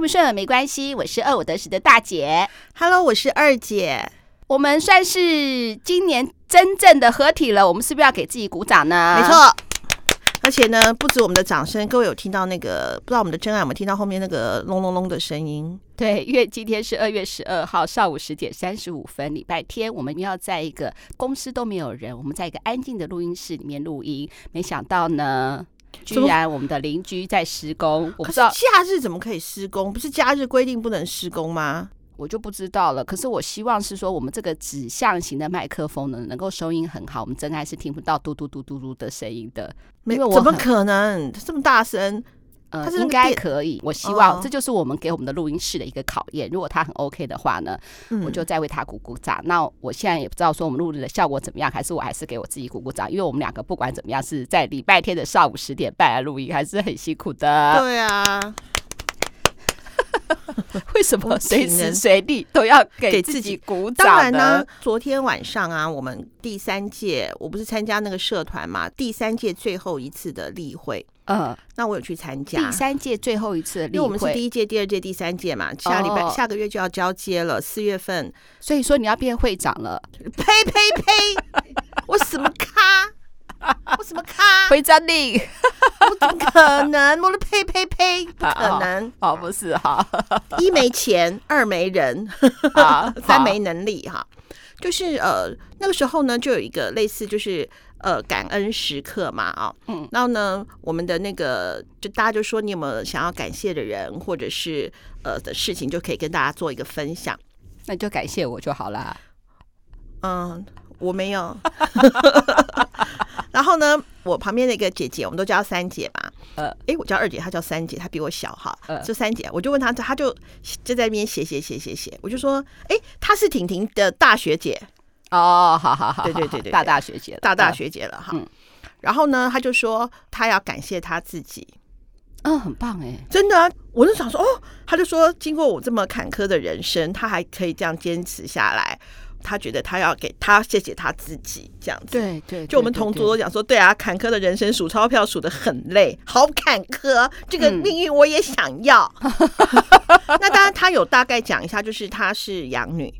顺不顺没关系，我是二五得十的大姐。Hello，我是二姐。我们算是今年真正的合体了，我们是不是要给自己鼓掌呢？没错。而且呢，不止我们的掌声，各位有听到那个不知道我们的真爱有没有听到后面那个隆隆隆的声音？对，因为今天是二月十二号上午十点三十五分，礼拜天，我们要在一个公司都没有人，我们在一个安静的录音室里面录音。没想到呢，居然我们的邻居在施工。我不知道假日怎么可以施工？不是假日规定不能施工吗？我就不知道了。可是我希望是说，我们这个指向型的麦克风呢，能够收音很好。我们真爱是听不到嘟嘟嘟嘟嘟的声音的。没有，怎么可能这么大声？呃，应该可以。我希望这就是我们给我们的录音室的一个考验。如果他很 OK 的话呢，我就再为他鼓鼓掌。那我现在也不知道说我们录制的效果怎么样，还是我还是给我自己鼓鼓掌，因为我们两个不管怎么样是在礼拜天的上午十点半来录音，还是很辛苦的。对啊。为什么随时随地都要给自己鼓掌？当然呢，昨天晚上啊，我们第三届我不是参加那个社团嘛，第三届最后一次的例会，呃，那我有去参加第三届最后一次的例会，因为我们是第一届、第二届、第三届嘛，下礼拜、哦、下个月就要交接了，四月份，所以说你要变会长了？呸呸呸！我什么咖？我什么咖？回家你？我怎么可能？我的呸呸呸！不可能！哦，不是哈，一没钱，二没人，三没能力哈。就是呃，那个时候呢，就有一个类似就是呃感恩时刻嘛啊，嗯，然后呢，我们的那个就大家就说你有没有想要感谢的人，或者是呃的事情，就可以跟大家做一个分享。那你就感谢我就好了。嗯，我没有。然后呢，我旁边那个姐姐，我们都叫三姐嘛。呃，哎，我叫二姐，她叫三姐，她比我小哈。呃，就三姐，我就问她，她就就在那边写写写写写。我就说，哎，她是婷婷的大学姐。哦，好好好，对对对对，大大学姐，大大学姐了哈。嗯。然后呢，她就说她要感谢她自己。嗯，很棒哎，真的啊。我就想说，哦，她就说，经过我这么坎坷的人生，她还可以这样坚持下来。他觉得他要给他谢谢他自己这样子，对对，就我们同桌都讲说，对啊，坎坷的人生数钞票数的很累，好坎坷，这个命运我也想要。那当然，他有大概讲一下，就是他是养女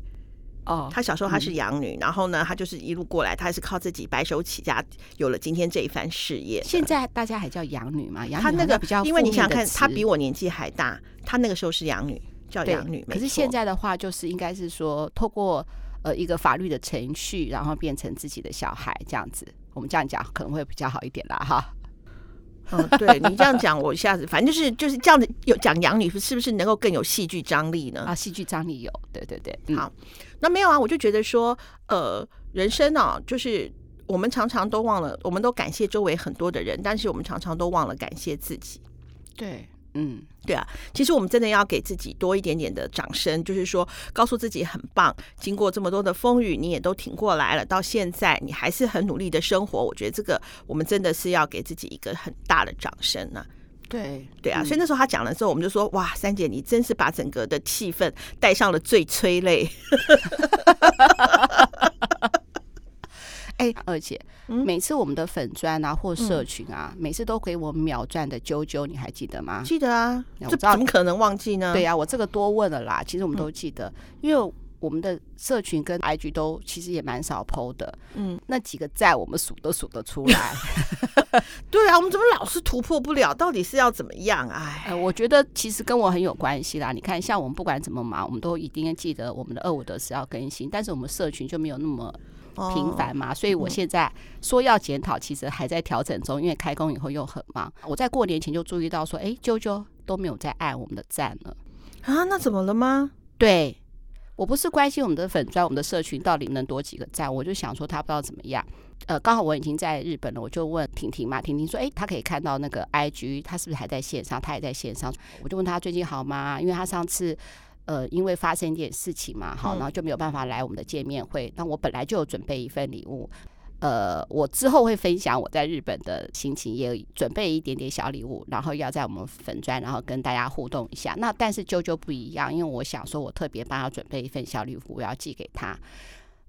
哦，他小时候他是养女，然后呢，他就是一路过来，他还是靠自己白手起家，有了今天这一番事业。现在大家还叫养女吗？养女他那个比较，因为你想想看，他比我年纪还大，他那个时候是养女，叫养女。可是现在的话，就是应该是说透过。呃，一个法律的程序，然后变成自己的小孩这样子，我们这样讲可能会比较好一点啦，哈。嗯，对你这样讲，我一下子反正就是就是这样子，有讲养女是不是能够更有戏剧张力呢？啊，戏剧张力有，对对对。好，那没有啊，我就觉得说，呃，人生呢、啊，就是我们常常都忘了，我们都感谢周围很多的人，但是我们常常都忘了感谢自己。对。嗯，对啊，其实我们真的要给自己多一点点的掌声，就是说，告诉自己很棒。经过这么多的风雨，你也都挺过来了，到现在你还是很努力的生活。我觉得这个我们真的是要给自己一个很大的掌声呢、啊。对，对啊，所以那时候他讲了之后，我们就说，哇，三姐你真是把整个的气氛带上了最催泪。哎，而且每次我们的粉砖啊或社群啊，每次都给我秒赚的啾啾，你还记得吗？记得啊，这怎么可能忘记呢？对呀，我这个多问了啦。其实我们都记得，因为我们的社群跟 IG 都其实也蛮少 PO 的。嗯，那几个赞我们数都数得出来。对啊，我们怎么老是突破不了？到底是要怎么样？哎，我觉得其实跟我很有关系啦。你看，像我们不管怎么忙，我们都一定要记得我们的二五得是要更新，但是我们社群就没有那么。频繁嘛，所以我现在说要检讨，其实还在调整中，因为开工以后又很忙。我在过年前就注意到说，哎，啾啾都没有在按我们的赞了啊，那怎么了吗？对，我不是关心我们的粉专，我们的社群到底能多几个赞，我就想说他不知道怎么样。呃，刚好我已经在日本了，我就问婷婷嘛，婷婷说，哎，他可以看到那个 IG，他是不是还在线上？他也在线上，我就问他最近好吗？因为他上次。呃，因为发生一点事情嘛，好，然后就没有办法来我们的见面会。那我本来就有准备一份礼物，呃，我之后会分享我在日本的心情，也准备一点点小礼物，然后要在我们粉砖，然后跟大家互动一下。那但是啾啾不一样，因为我想说，我特别帮他准备一份小礼物，我要寄给他。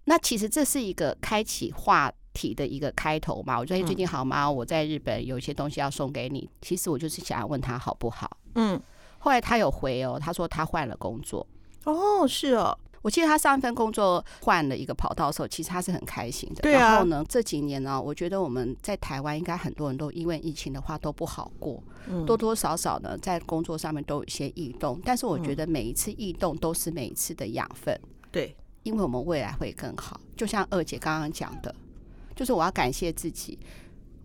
那其实这是一个开启话题的一个开头嘛。我说，最近好吗？我在日本有一些东西要送给你。其实我就是想要问他好不好？嗯。后来他有回哦，他说他换了工作。哦，是哦。我记得他上一份工作换了一个跑道的时候，其实他是很开心的。对啊。然后呢，这几年呢，我觉得我们在台湾应该很多人都因为疫情的话都不好过，嗯、多多少少呢在工作上面都有一些异动。但是我觉得每一次异动都是每一次的养分。对、嗯，因为我们未来会更好。就像二姐刚刚讲的，就是我要感谢自己，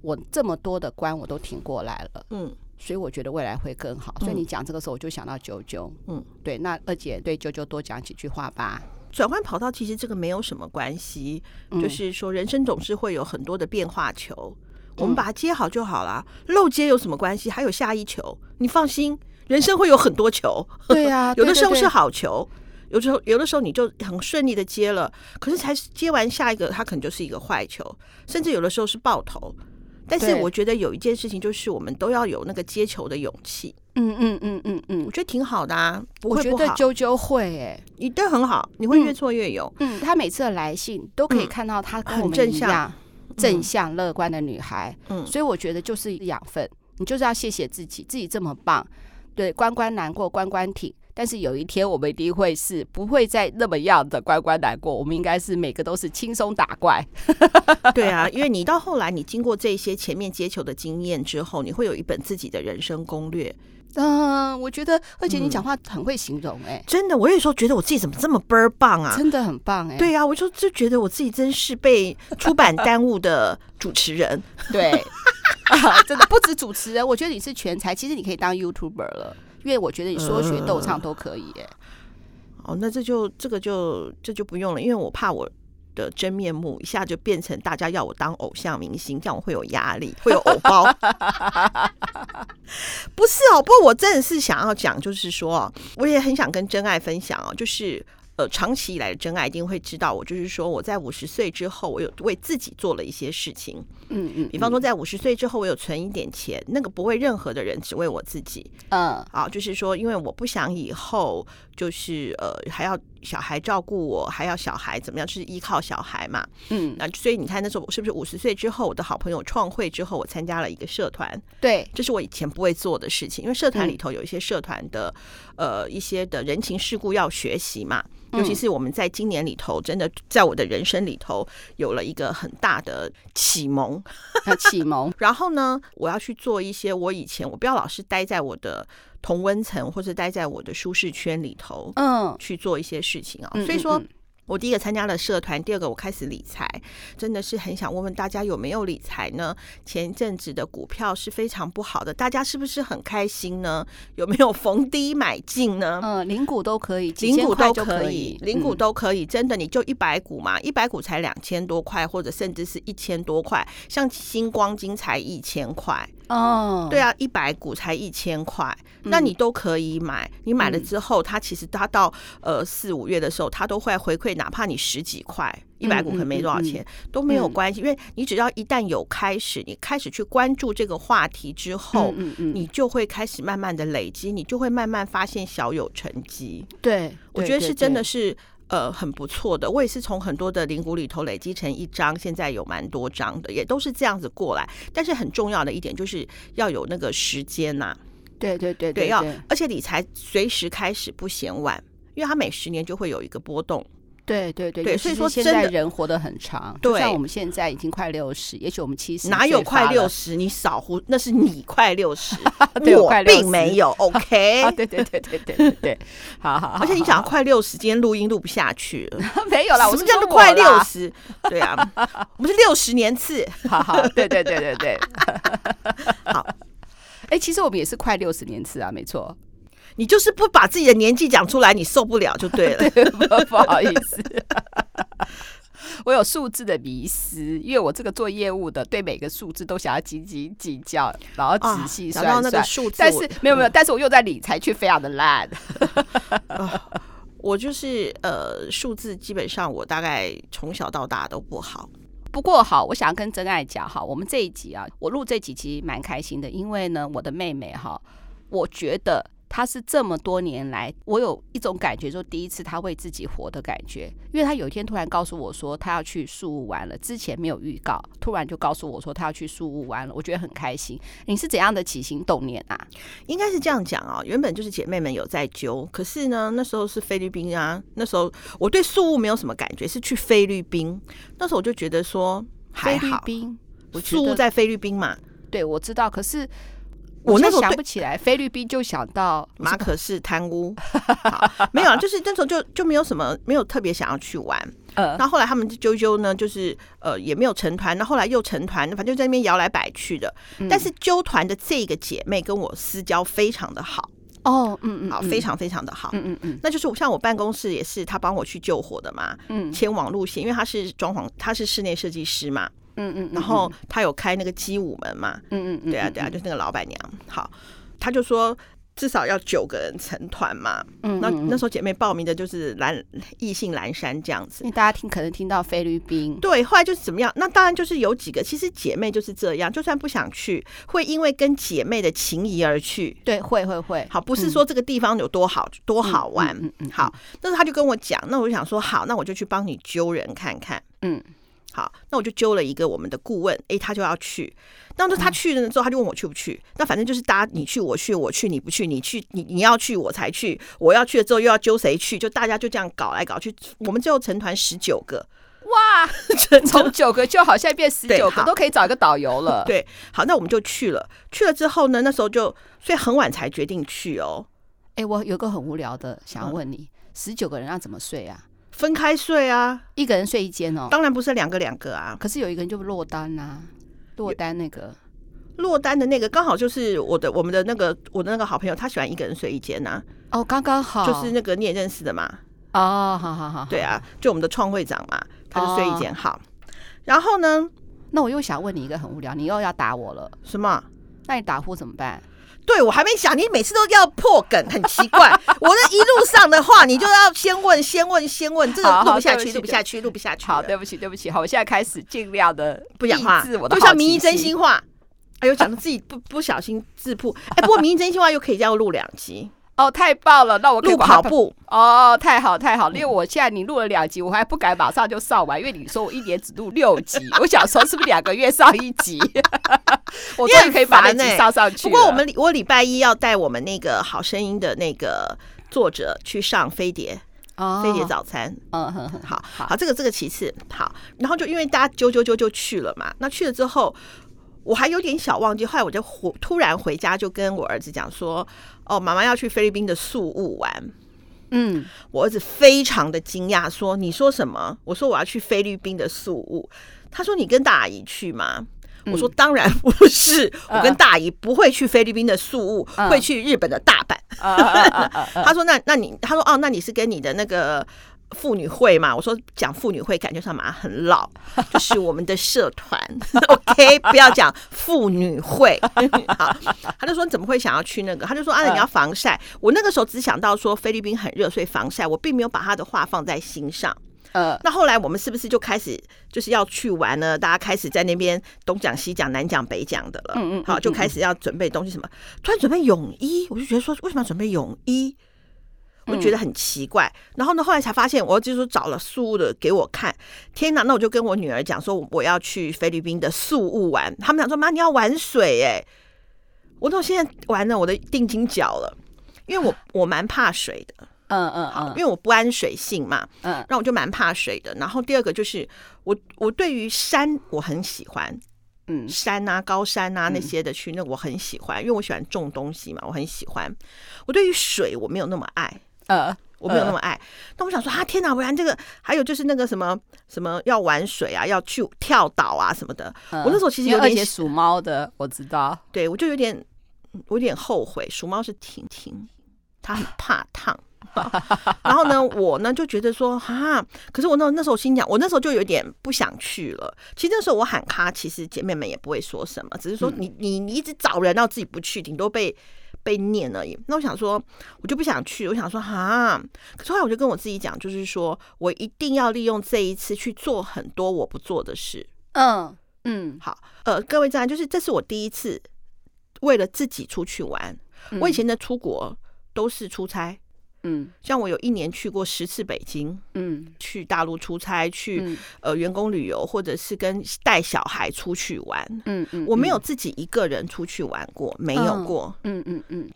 我这么多的关我都挺过来了。嗯。所以我觉得未来会更好。所以你讲这个时候，我就想到九九。嗯，对，那二姐对九九多讲几句话吧。转换跑道其实这个没有什么关系，嗯、就是说人生总是会有很多的变化球，我们把它接好就好了。漏接有什么关系？还有下一球，你放心，人生会有很多球。对呀、啊，有的时候是好球，有时候有的时候你就很顺利的接了，可是才接完下一个，它可能就是一个坏球，甚至有的时候是爆头。但是我觉得有一件事情，就是我们都要有那个接球的勇气。嗯嗯嗯嗯嗯，我觉得挺好的啊，不会不好。我觉得啾啾会诶、欸，你对很好，你会越挫越勇。嗯，他每次的来信都可以看到他跟我们一样正向乐观的女孩。嗯，所以我觉得就是养分，你就是要谢谢自己，自己这么棒。对，关关难过关关挺。但是有一天我们一定会是不会再那么样的关关难过，我们应该是每个都是轻松打怪。对啊，因为你到后来你经过这些前面接球的经验之后，你会有一本自己的人生攻略。嗯、呃，我觉得而且你讲话很会形容哎、真的，我有时候觉得我自己怎么这么倍儿棒啊，真的很棒哎、欸。对啊，我就就觉得我自己真是被出版耽误的主持人。对、啊，真的不止主持人，我觉得你是全才，其实你可以当 YouTuber 了。因为我觉得你说学逗唱都可以。哦，那这就这个就这就不用了，因为我怕我的真面目一下就变成大家要我当偶像明星，这样我会有压力，会有偶包。不是哦，不过我真的是想要讲，就是说，我也很想跟真爱分享哦，就是。呃，长期以来的真爱一定会知道，我就是说，我在五十岁之后，我有为自己做了一些事情。嗯嗯，比方说，在五十岁之后，我有存一点钱，那个不为任何的人，只为我自己。嗯，啊，就是说，因为我不想以后就是呃还要小孩照顾我，还要小孩怎么样，就是依靠小孩嘛。嗯，那所以你看那时候我是不是五十岁之后，我的好朋友创会之后，我参加了一个社团。对，这是我以前不会做的事情，因为社团里头有一些社团的、嗯、呃一些的人情世故要学习嘛。尤其是我们在今年里头，真的在我的人生里头有了一个很大的启蒙，启蒙。然后呢，我要去做一些我以前我不要老是待在我的同温层或者待在我的舒适圈里头，嗯，去做一些事情啊。所以说。我第一个参加了社团，第二个我开始理财，真的是很想问问大家有没有理财呢？前一阵子的股票是非常不好的，大家是不是很开心呢？有没有逢低买进呢？嗯，零股都可以，零股都可以，零股都可以，真的你就一百股嘛，一百股才两千多块，或者甚至是一千多块，像星光金才一千块。哦，对啊，一百股才一千块，那你都可以买。你买了之后，它其实它到呃四五月的时候，它都会回馈，哪怕你十几块，一百股可能没多少钱都没有关系，因为你只要一旦有开始，你开始去关注这个话题之后，你就会开始慢慢的累积，你就会慢慢发现小有成绩。对，我觉得是真的是。呃，很不错的。我也是从很多的零股里头累积成一张，现在有蛮多张的，也都是这样子过来。但是很重要的一点就是要有那个时间呐、啊。对对对对，对，要而且理财随时开始不嫌晚，因为它每十年就会有一个波动。对对对对，所以说现在人活得很长，对，像我们现在已经快六十，也许我们七十，哪有快六十？你少胡，那是你快六十，我并没有。OK，对对对对对对，好好。而且你想要快六十，今天录音录不下去了，没有啦，我们叫做快六十，对啊，我们是六十年次，好好，对对对对对，好。哎，其实我们也是快六十年次啊，没错。你就是不把自己的年纪讲出来，你受不了就对了。对，不，不好意思，我有数字的迷失，因为我这个做业务的，对每个数字都想要斤斤计较，然后仔细算，算、啊、那个数字。但是没有没有，但是我又在理财却非常的烂。我就是呃，数字基本上我大概从小到大都不好。不过好，我想要跟真爱讲哈，我们这一集啊，我录这几集蛮开心的，因为呢，我的妹妹哈，我觉得。他是这么多年来，我有一种感觉，说第一次他为自己活的感觉。因为他有一天突然告诉我说，他要去树屋玩了，之前没有预告，突然就告诉我说他要去树屋玩了，我觉得很开心。你是怎样的起心动念啊？应该是这样讲啊，原本就是姐妹们有在揪，可是呢，那时候是菲律宾啊，那时候我对树屋没有什么感觉，是去菲律宾，那时候我就觉得说还好，菲律宾，树屋在菲律宾嘛，对，我知道，可是。我那时候想不起来，菲律宾就想到马可是贪污，没有啊，就是那时候就就没有什么，没有特别想要去玩。呃，那后，后来他们就揪揪呢，就是呃也没有成团，那后，后来又成团，反正就在那边摇来摆去的。嗯、但是揪团的这个姐妹跟我私交非常的好哦，嗯嗯，好，非常非常的好，嗯嗯嗯，那就是像我办公室也是他帮我去救火的嘛，嗯，牵网路线，因为他是装潢，他是室内设计师嘛。嗯嗯，然后他有开那个鸡舞门嘛，嗯嗯嗯，对啊对啊，就是那个老板娘。好，他就说至少要九个人成团嘛。嗯，那那时候姐妹报名的就是蓝异性蓝山这样子。因为大家听可能听到菲律宾，对，后来就是怎么样？那当然就是有几个，其实姐妹就是这样，就算不想去，会因为跟姐妹的情谊而去。对，会会会。好，不是说这个地方有多好多好玩。嗯嗯。好，但是他就跟我讲，那我就想说，好，那我就去帮你揪人看看。嗯。好，那我就揪了一个我们的顾问，哎，他就要去。那时他去了之后，他就问我去不去。那反正就是大家你去我去我去你不去，你去你你要去我才去，我要去了之后又要揪谁去，就大家就这样搞来搞去。我们最后成团十九个，哇，从九个就好像变十九个，都可以找一个导游了。对，好，那我们就去了。去了之后呢，那时候就所以很晚才决定去哦。哎，我有个很无聊的想要问你，十九个人要怎么睡啊？分开睡啊，一个人睡一间哦。当然不是两个两个啊，可是有一个人就落单啊，落单那个落单的那个刚好就是我的我们的那个我的那个好朋友，他喜欢一个人睡一间呐。哦，刚刚好，就是那个你也认识的嘛。哦，好好好，对啊，就我们的创会长嘛，他就睡一间好。然后呢，那我又想问你一个很无聊，你又要打我了？什么？那你打呼怎么办？对，我还没想，你每次都要破梗，很奇怪。我的一路上的话，你就要先问，先问，先问，这个录不下去，录不下去，录不下去。好，对不起，对不起。好，我现在开始尽量的不讲话，就像名医真心话。哎呦，讲的自己不不小心自曝。哎，不过名医真心话又可以这样录两集。哦，太棒了！那我录跑步哦，太好太好，因为我现在你录了两集，我还不敢马上就上完，因为你说我一年只录六集，我想说是不是两个月上一集？我终于可以把那集上上去。不过我们我礼拜一要带我们那个好声音的那个作者去上飞碟哦，飞碟早餐。嗯哼哼，好好，这个这个其次好，然后就因为大家揪揪揪就去了嘛，那去了之后。我还有点小忘记，后来我就回突然回家就跟我儿子讲说：“哦，妈妈要去菲律宾的宿务玩。”嗯，我儿子非常的惊讶，说：“你说什么？”我说：“我要去菲律宾的宿务。”他说：“你跟大姨去吗？”嗯、我说：“当然不是，我跟大姨不会去菲律宾的宿务，呃、会去日本的大阪。呃” 他说：“那那你？”他说：“哦，那你是跟你的那个。”妇女会嘛？我说讲妇女会，感觉上马上很老，就是我们的社团。OK，不要讲妇女会。好，他就说你怎么会想要去那个？他就说啊，你要防晒。呃、我那个时候只想到说菲律宾很热，所以防晒，我并没有把他的话放在心上。呃，那后来我们是不是就开始就是要去玩呢？大家开始在那边东讲西讲，南讲北讲的了。嗯，嗯嗯，好，就开始要准备东西什么？突然准备泳衣，我就觉得说为什么要准备泳衣？我觉得很奇怪，然后呢，后来才发现，我就是找了宿物的给我看。天哪，那我就跟我女儿讲说，我要去菲律宾的宿物玩。他们讲说，妈，你要玩水哎！我说现在玩了，我的定金缴了，因为我我蛮怕水的，嗯嗯好，因为我不安水性嘛，嗯，然后我就蛮怕水的。然后第二个就是我我对于山我很喜欢，嗯，山啊高山啊那些的去那我很喜欢，因为我喜欢种东西嘛，我很喜欢。我对于水我没有那么爱。呃，我没有那么爱。那、呃、我想说啊，天哪！不然这个，还有就是那个什么什么要玩水啊，要去跳岛啊什么的。呃、我那时候其实有点属猫的，我知道。对，我就有点，我有点后悔。属猫是婷婷，她很怕烫。然后呢，我呢就觉得说啊，可是我那那时候心想，我那时候就有点不想去了。其实那时候我喊咖，其实姐妹们也不会说什么，只是说你你你一直找人，然后自己不去，顶多被。被念而已。那我想说，我就不想去。我想说，哈。可是后来我就跟我自己讲，就是说我一定要利用这一次去做很多我不做的事。嗯嗯，好。呃，各位这样，就是这是我第一次为了自己出去玩。我以前的出国都是出差。嗯，像我有一年去过十次北京，嗯，去大陆出差，去、嗯、呃员工旅游，或者是跟带小孩出去玩，嗯嗯，我没有自己一个人出去玩过，没有过，嗯嗯嗯。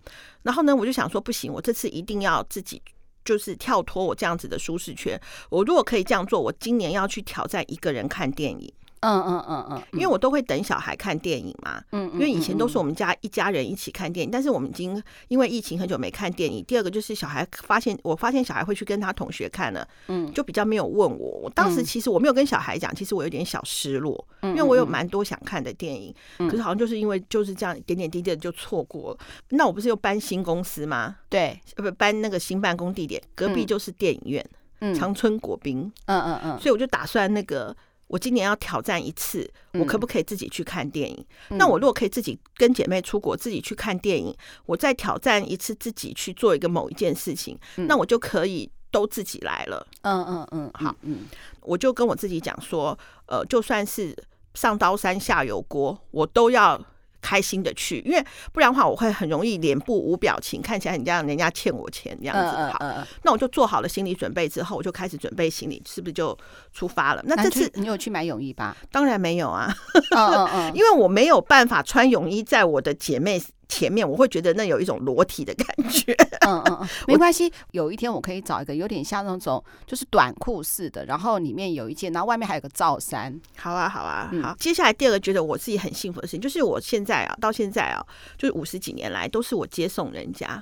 然后呢，我就想说，不行，我这次一定要自己就是跳脱我这样子的舒适圈。我如果可以这样做，我今年要去挑战一个人看电影。嗯嗯嗯嗯，因为我都会等小孩看电影嘛，嗯，因为以前都是我们家一家人一起看电影，但是我们已经因为疫情很久没看电影。第二个就是小孩发现，我发现小孩会去跟他同学看了，嗯，就比较没有问我。我当时其实我没有跟小孩讲，其实我有点小失落，因为我有蛮多想看的电影，可是好像就是因为就是这样点点滴滴的就错过了。那我不是又搬新公司吗？对，不搬那个新办公地点，隔壁就是电影院，嗯，长春国宾，嗯嗯嗯，所以我就打算那个。我今年要挑战一次，我可不可以自己去看电影？嗯、那我如果可以自己跟姐妹出国，自己去看电影，我再挑战一次自己去做一个某一件事情，嗯、那我就可以都自己来了。嗯嗯嗯，好，嗯，我就跟我自己讲说，呃，就算是上刀山下油锅，我都要。开心的去，因为不然的话，我会很容易脸部无表情，看起来很像人家欠我钱这样子。好，那我就做好了心理准备之后，我就开始准备行李，是不是就出发了？那这次你有去买泳衣吧？当然没有啊，因为我没有办法穿泳衣在我的姐妹前面，我会觉得那有一种裸体的感觉。嗯嗯嗯，没关系，有一天我可以找一个有点像那种就是短裤式的，然后里面有一件，然后外面还有个罩衫。好啊，好啊，好。接下来第二个觉得我自己很幸福的事情，就是我现在啊，到现在啊，就是五十几年来都是我接送人家，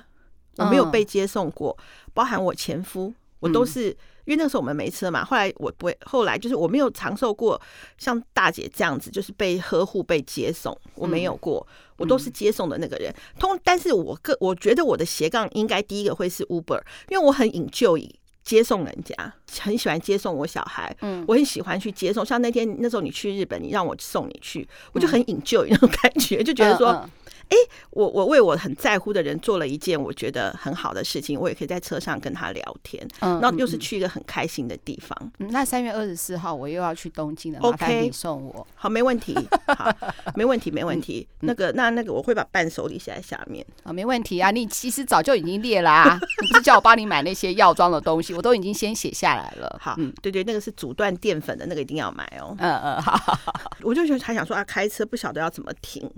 我没有被接送过，包含我前夫，我都是。因为那时候我们没车嘛，后来我不会，后来就是我没有尝受过像大姐这样子，就是被呵护、被接送，我没有过，我都是接送的那个人。通，但是我个我觉得我的斜杠应该第一个会是 Uber，因为我很 enjoy 接送人家，很喜欢接送我小孩，嗯，我很喜欢去接送。像那天那时候你去日本，你让我送你去，我就很 enjoy 那种感觉，就觉得说。哎，我我为我很在乎的人做了一件我觉得很好的事情，我也可以在车上跟他聊天，嗯，然后又是去一个很开心的地方。嗯，那三月二十四号我又要去东京了，OK，麻烦你送我。好，没问题，好，没问题，没问题。嗯，那个，那那个，我会把伴手礼写在下面。啊，没问题啊，你其实早就已经列了啊，你不是叫我帮你买那些药妆的东西，我都已经先写下来了。好，嗯，对对，那个是阻断淀粉的那个一定要买哦。嗯嗯，好，好，好，我就还想说啊，开车不晓得要怎么停。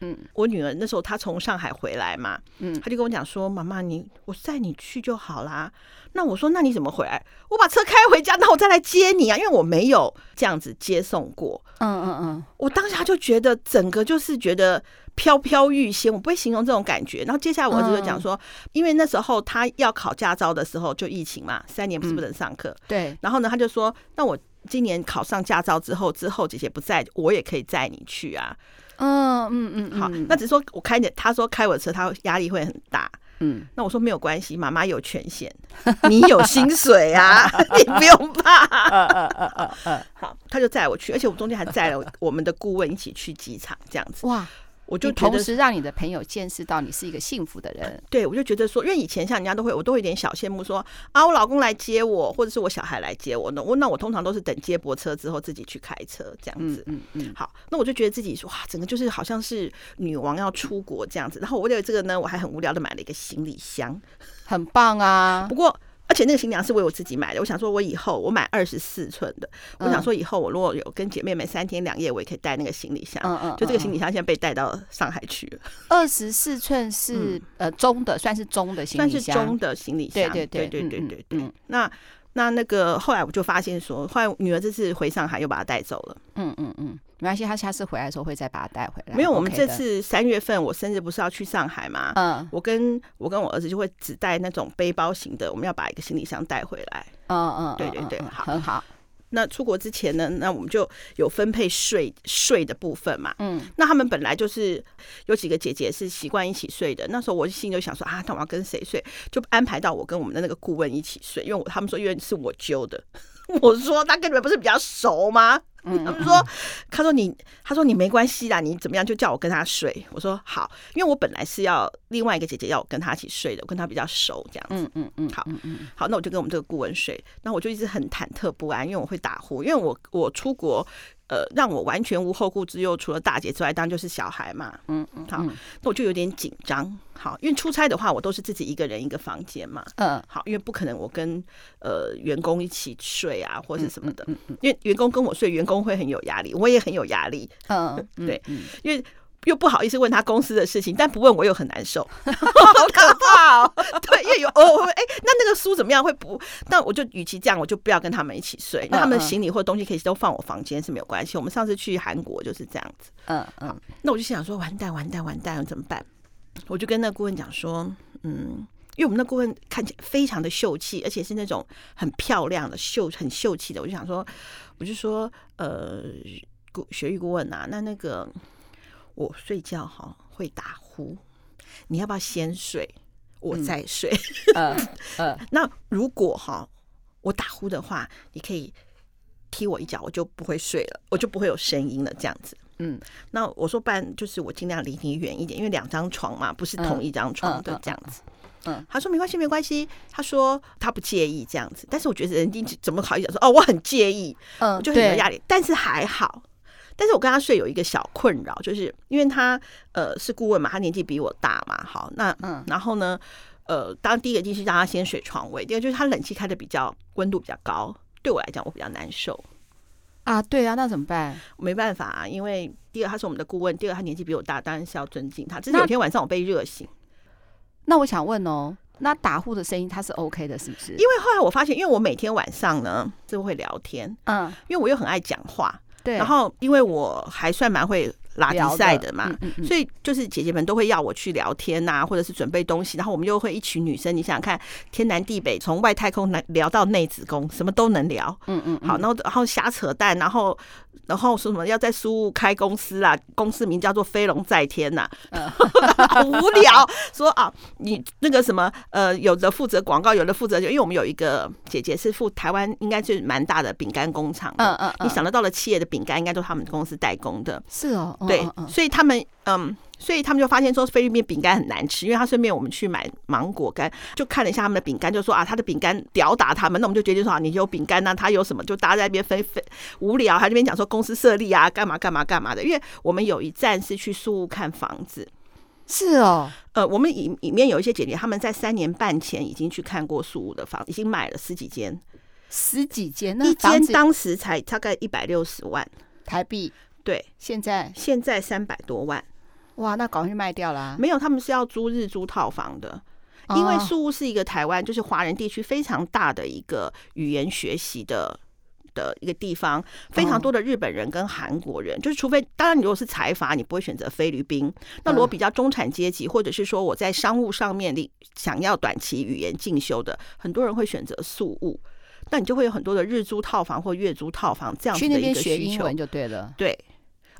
嗯，我女儿那时候她从上海回来嘛，嗯，她就跟我讲说：“妈妈，你我载你去就好啦。”那我说：“那你怎么回来？我把车开回家，那我再来接你啊，因为我没有这样子接送过。”嗯嗯嗯，我当下就觉得整个就是觉得飘飘欲仙，我不会形容这种感觉。然后接下来我儿子就讲说，因为那时候他要考驾照的时候就疫情嘛，三年不是不能上课，对。然后呢，他就说：“那我今年考上驾照之后，之后姐姐不在，我也可以载你去啊。”嗯嗯嗯，好，那只是说我开的，他说开我的车，他压力会很大。嗯，那我说没有关系，妈妈有权限，你有薪水啊，你不用怕。好，他就载我去，而且我中间还载了我们的顾问一起去机场，这样子。哇。我就同时让你的朋友见识到你是一个幸福的人。对，我就觉得说，因为以前像人家都会，我都会有点小羡慕，说啊，我老公来接我，或者是我小孩来接我，那我那我通常都是等接驳车之后自己去开车这样子。嗯嗯，好，那我就觉得自己说哇，整个就是好像是女王要出国这样子。然后我为了这个呢，我还很无聊的买了一个行李箱，很棒啊。不过。而且那个行李箱是为我自己买的，我想说，我以后我买二十四寸的，我想说以后我如果有跟姐妹们三天两夜，我也可以带那个行李箱。嗯嗯，就这个行李箱现在被带到上海去了。二十四寸是呃中的，算是中的行李箱，算是中的行李箱。对对对对对对对。那那那个后来我就发现说，后来女儿这次回上海又把她带走了。嗯嗯嗯。没关系，他下次回来的时候会再把他带回来。没有，我们这次三月份我生日不是要去上海吗？嗯，我跟我跟我儿子就会只带那种背包型的，我们要把一个行李箱带回来。嗯嗯，对对对，好，很好。那出国之前呢，那我们就有分配睡睡的部分嘛。嗯，那他们本来就是有几个姐姐是习惯一起睡的。那时候我心里就想说啊，那我要跟谁睡？就安排到我跟我们的那个顾问一起睡，因为我他们说因为是我揪的。我说他跟你们不是比较熟吗？嗯，他们说，他说你，他说你没关系啦，你怎么样就叫我跟他睡。我说好，因为我本来是要另外一个姐姐要我跟他一起睡的，我跟他比较熟这样子。嗯嗯嗯，好，好，那我就跟我们这个顾问睡。那我就一直很忐忑不安，因为我会打呼，因为我我出国呃，让我完全无后顾之忧，除了大姐之外，当然就是小孩嘛。嗯嗯，好，那我就有点紧张。好，因为出差的话，我都是自己一个人一个房间嘛。嗯，好，因为不可能我跟呃员工一起睡啊，或者什么的。嗯嗯，因为员工跟我睡，员工会很有压力，我也很有压力。嗯，对，因为。又不好意思问他公司的事情，但不问我又很难受，好可怕哦。对，因为有哦，哎、欸，那那个书怎么样？会不？那我就与其这样，我就不要跟他们一起睡。那他们行李或东西可以都放我房间是没有关系。我们上次去韩国就是这样子。嗯嗯。那我就想说，完蛋完蛋完蛋，怎么办？我就跟那顾问讲说，嗯，因为我们那顾问看起来非常的秀气，而且是那种很漂亮的秀，很秀气的。我就想说，我就说，呃，顾学玉顾问啊，那那个。我睡觉哈会打呼，你要不要先睡，我再睡？那如果哈我打呼的话，你可以踢我一脚，我就不会睡了，我就不会有声音了，这样子。嗯，那我说不然就是我尽量离你远一点，因为两张床嘛，不是同一张床的这样子。嗯，他说没关系，没关系。他说他不介意这样子，但是我觉得人家怎么好意思说哦，我很介意，嗯，我就很有压力，但是还好。但是我跟他睡有一个小困扰，就是因为他呃是顾问嘛，他年纪比我大嘛，好，那嗯，然后呢，呃，当第一个就是让他先睡床位，第二就是他冷气开的比较温度比较高，对我来讲我比较难受啊，对啊，那怎么办？没办法啊，因为第二他是我们的顾问，第二他年纪比我大，当然是要尊敬他。只是有天晚上我被热醒，那，那我想问哦，那打呼的声音他是 OK 的，是不是？因为后来我发现，因为我每天晚上呢就会聊天，嗯，因为我又很爱讲话。对，然后因为我还算蛮会拉迪赛的嘛，嗯嗯、所以就是姐姐们都会要我去聊天呐、啊，或者是准备东西，然后我们又会一群女生，你想想看，天南地北，从外太空来聊到内子宫，什么都能聊，嗯嗯，好，然后然后瞎扯淡，然后。然后说什么要在苏雾开公司啊？公司名叫做飞龙在天呐、啊，好 无聊。说啊，你那个什么呃，有的负责广告，有的负责就因为我们有一个姐姐是负台湾应该是蛮大的饼干工厂，嗯嗯，你想得到的企业的饼干应该都是他们公司代工的，是哦，对，所以他们嗯。所以他们就发现说菲律宾饼干很难吃，因为他顺便我们去买芒果干，就看了一下他们的饼干，就说啊，他的饼干吊打他们，那我们就决定说啊，你有饼干呢，他有什么就大家在那边分分无聊，还在那边讲说公司设立啊，干嘛干嘛干嘛的。因为我们有一站是去宿雾看房子，是哦，呃，我们里里面有一些姐姐，他们在三年半前已经去看过宿雾的房，已经买了十几间，十几间，那一间当时才大概一百六十万台币，对，现在现在三百多万。哇，那赶快卖掉了。没有，他们是要租日租套房的，因为宿务是一个台湾，就是华人地区非常大的一个语言学习的的一个地方，非常多的日本人跟韩国人，就是除非当然你如果是财阀，你不会选择菲律宾。那如果比较中产阶级，或者是说我在商务上面你想要短期语言进修的，很多人会选择宿务。那你就会有很多的日租套房或月租套房这样子的一个需求，就对了，对。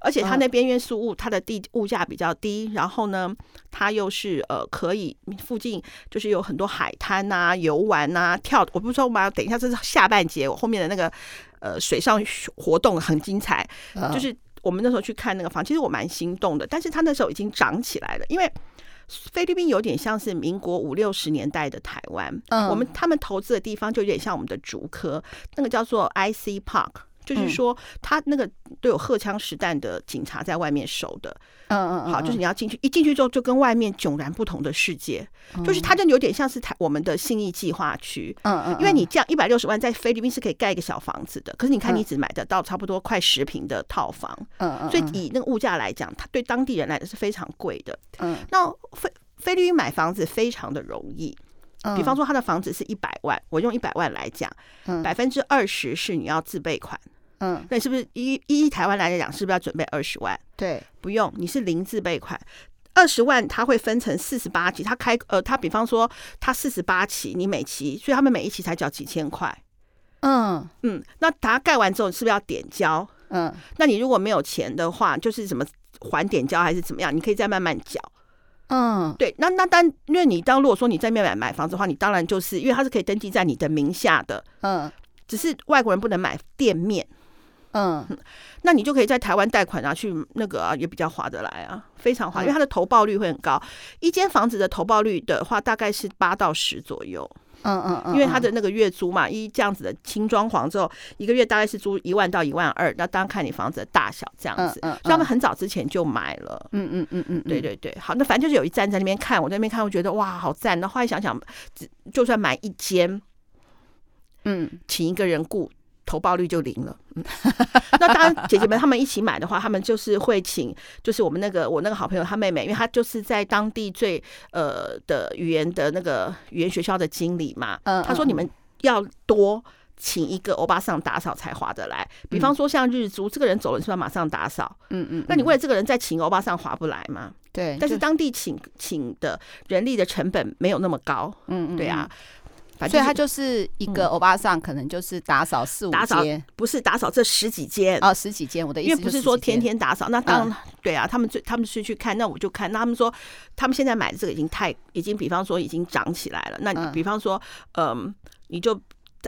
而且它那边因为宿雾，它的地物价比较低，然后呢，它又是呃可以附近就是有很多海滩呐、啊、游玩呐、啊、跳。我不是说我们要等一下，这是下半节，我后面的那个呃水上活动很精彩。就是我们那时候去看那个房，其实我蛮心动的。但是它那时候已经涨起来了，因为菲律宾有点像是民国五六十年代的台湾。嗯，我们他们投资的地方就有点像我们的竹科，那个叫做 IC Park。就是说，他那个都有荷枪实弹的警察在外面守的，嗯嗯，好，就是你要进去，一进去之后就跟外面迥然不同的世界，就是它就有点像是台我们的信义计划区，嗯嗯，因为你这样一百六十万在菲律宾是可以盖一个小房子的，可是你看你只买得到差不多快十平的套房，嗯嗯，所以以那个物价来讲，它对当地人来讲是非常贵的，嗯，那菲菲律宾买房子非常的容易，比方说他的房子是一百万，我用一百万来讲，百分之二十是你要自备款。嗯，那是不是一一台湾来讲，是不是要准备二十万？对，不用，你是零自备款，二十万它会分成四十八期，它开呃，它比方说它四十八期，你每期，所以他们每一期才缴几千块。嗯嗯，那他盖完之后是不是要点交？嗯，那你如果没有钱的话，就是什么还点交还是怎么样？你可以再慢慢缴。嗯，对，那那当因为你当如果说你在那边买买房子的话，你当然就是因为它是可以登记在你的名下的。嗯，只是外国人不能买店面。嗯，那你就可以在台湾贷款啊，去那个啊，也比较划得来啊，非常划，因为它的投报率会很高。一间房子的投报率的话，大概是八到十左右。嗯嗯嗯，因为他的那个月租嘛，一这样子的轻装潢之后，一个月大概是租一万到一万二，那当然看你房子的大小这样子。嗯，所以他们很早之前就买了。嗯嗯嗯嗯，对对对。好，那反正就是有一站在那边看，我在那边看，我觉得哇，好赞。那后来想想，就算买一间，嗯，请一个人顾。投报率就零了，嗯，那当然姐姐们她们一起买的话，她们就是会请，就是我们那个我那个好朋友她妹妹，因为她就是在当地最呃的语言的那个语言学校的经理嘛，嗯，她说你们要多请一个欧巴桑打扫才划得来，比方说像日租，这个人走了是要马上打扫？嗯嗯，那你为了这个人再请欧巴桑划不来嘛？对，但是当地请请的人力的成本没有那么高，嗯嗯，对啊。所以他就是一个欧巴桑，可能就是打扫四五间，不是打扫这十几间哦，十几间。我的意思，因为不是说天天打扫。那当对啊，他们最他们是去看，那我就看。那他们说，他们现在买的这个已经太已经，比方说已经涨起来了。那你比方说，嗯，你就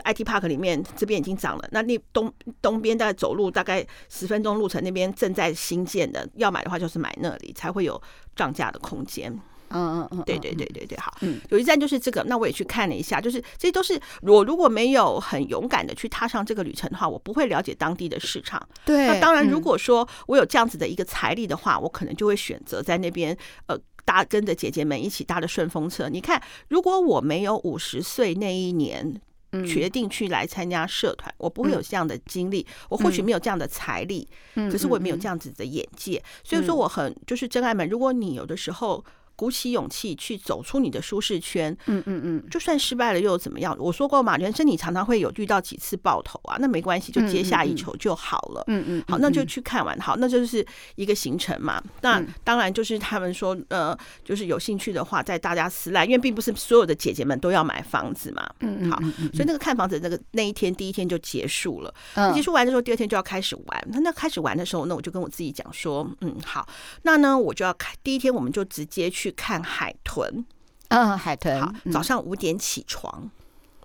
IT Park 里面这边已经涨了，那那东东边大概走路大概十分钟路程，那边正在新建的，要买的话就是买那里才会有涨价的空间。嗯嗯嗯，对对对对对，好，嗯，有一站就是这个，那我也去看了一下，就是这些都是我如果没有很勇敢的去踏上这个旅程的话，我不会了解当地的市场。对，那当然，如果说我有这样子的一个财力的话，我可能就会选择在那边呃搭跟着姐姐们一起搭的顺风车。你看，如果我没有五十岁那一年决定去来参加社团，我不会有这样的经历，我或许没有这样的财力，嗯可是我也没有这样子的眼界。所以说，我很就是真爱们，如果你有的时候。鼓起勇气去走出你的舒适圈，嗯嗯嗯，就算失败了又怎么样？我说过嘛，人生你常常会有遇到几次爆头啊，那没关系，就接下一球就好了。嗯嗯，好，那就去看完，好，那就是一个行程嘛。那当然就是他们说，呃，就是有兴趣的话，在大家私赖，因为并不是所有的姐姐们都要买房子嘛。嗯，好，所以那个看房子那个那一天第一天就结束了。结束完的时候，第二天就要开始玩。那那开始玩的时候，那我就跟我自己讲说，嗯，好，那呢我就要开第一天，我们就直接去。去看海豚，嗯，海豚。好，早上五点起床，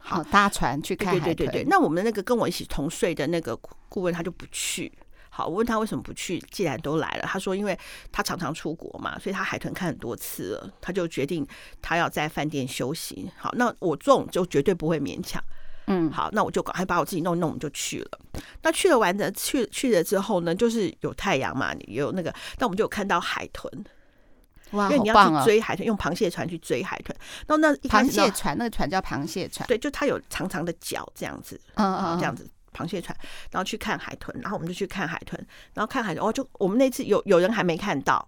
好搭船去看海豚。对对对对，那我们那个跟我一起同睡的那个顾问他就不去。好，我问他为什么不去？既然都来了，他说因为他常常出国嘛，所以他海豚看很多次了，他就决定他要在饭店休息。好，那我这种就绝对不会勉强。嗯，好，那我就赶快把我自己弄弄，我们就去了。那去了完的去去了之后呢，就是有太阳嘛，有那个，那我们就有看到海豚。哇，因为你要去追海豚，用螃蟹船去追海豚。然后那螃蟹船，那个船叫螃蟹船，对，就它有长长的脚这样子，嗯嗯，这样子螃蟹船，然后去看海豚，然后我们就去看海豚，然后看海豚，哦，就我们那次有有人还没看到，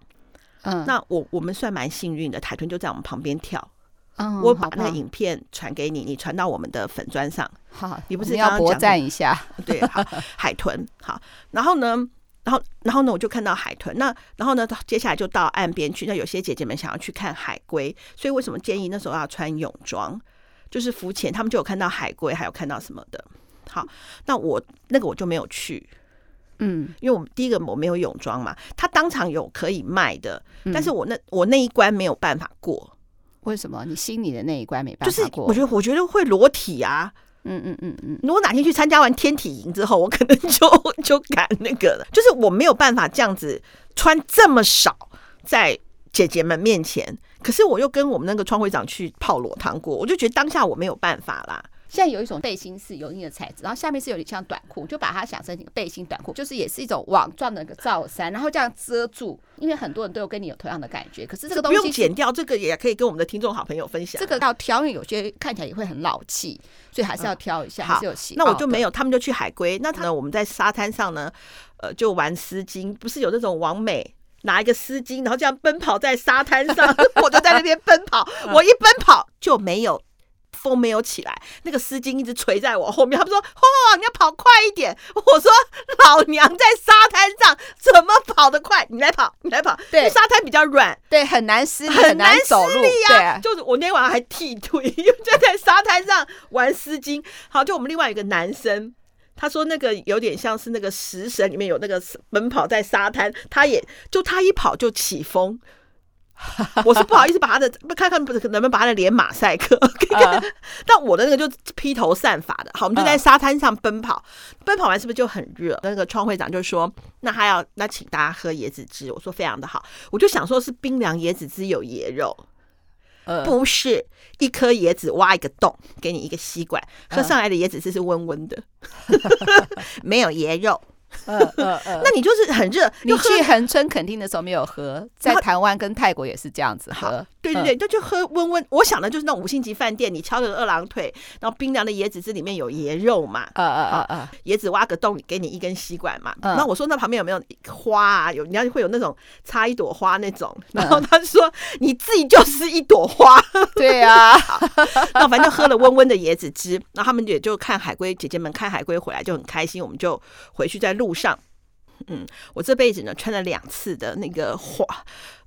嗯，那我我们算蛮幸运的，海豚就在我们旁边跳，嗯，我把那个影片传给你，你传到我们的粉砖上，好，你不是要博赞一下，对，好，海豚，好，然后呢？然后，然后呢，我就看到海豚。那然后呢，接下来就到岸边去。那有些姐姐们想要去看海龟，所以为什么建议那时候要穿泳装？就是浮潜，他们就有看到海龟，还有看到什么的。好，那我那个我就没有去，嗯，因为我第一个我没有泳装嘛，他当场有可以卖的，但是我那我那一关没有办法过。为什么？你心里的那一关没办法过？就是我觉得，我觉得会裸体啊。嗯嗯嗯嗯，如果哪天去参加完天体营之后，我可能就 就敢那个了。就是我没有办法这样子穿这么少在姐姐们面前，可是我又跟我们那个创会长去泡裸汤过，我就觉得当下我没有办法啦。现在有一种背心是油腻的材质，然后下面是有点像短裤，就把它想成背心短裤，就是也是一种网状的一个罩衫，然后这样遮住。因为很多人都有跟你有同样的感觉，可是这个东西不用剪掉，这个也可以跟我们的听众好朋友分享。这个要挑，因为有些看起来也会很老气，所以还是要挑一下。好，那我就没有，他们就去海龟。那呢，我们在沙滩上呢，呃，就玩丝巾，不是有那种网美拿一个丝巾，然后这样奔跑在沙滩上，我就在那边奔跑，我一奔跑就没有。风没有起来，那个丝巾一直垂在我后面。他们说：“哇，你要跑快一点。”我说：“老娘在沙滩上怎么跑得快？你来跑，你来跑。”对，沙滩比较软，对，很难施力，很难走路呀。就是我那天晚上还踢腿，就在沙滩上玩丝巾。好，就我们另外一个男生，他说那个有点像是那个食神里面有那个奔跑在沙滩，他也就他一跑就起风。我是不好意思把他的看看不能不能把他的脸马赛克，但我的那个就披头散发的。好，我们就在沙滩上奔跑，奔跑完是不是就很热？那个创会长就说：“那他要那请大家喝椰子汁。”我说：“非常的好。”我就想说是冰凉椰子汁有椰肉，呃、不是，一颗椰子挖一个洞，给你一个吸管，喝上来的椰子汁是温温的，呃、没有椰肉。呃呃呃，那你就是很热。你去恒春垦丁的时候没有喝，在台湾跟泰国也是这样子喝。对对对，那就喝温温。我想的就是那种五星级饭店，你敲个二郎腿，然后冰凉的椰子汁里面有椰肉嘛。呃呃呃呃，椰子挖个洞给你一根吸管嘛。那我说那旁边有没有花啊？有，你要会有那种插一朵花那种。然后他说你自己就是一朵花。对啊。那反正喝了温温的椰子汁，然后他们也就看海龟姐姐们看海龟回来就很开心，我们就回去在路上。嗯，我这辈子呢穿了两次的那个花。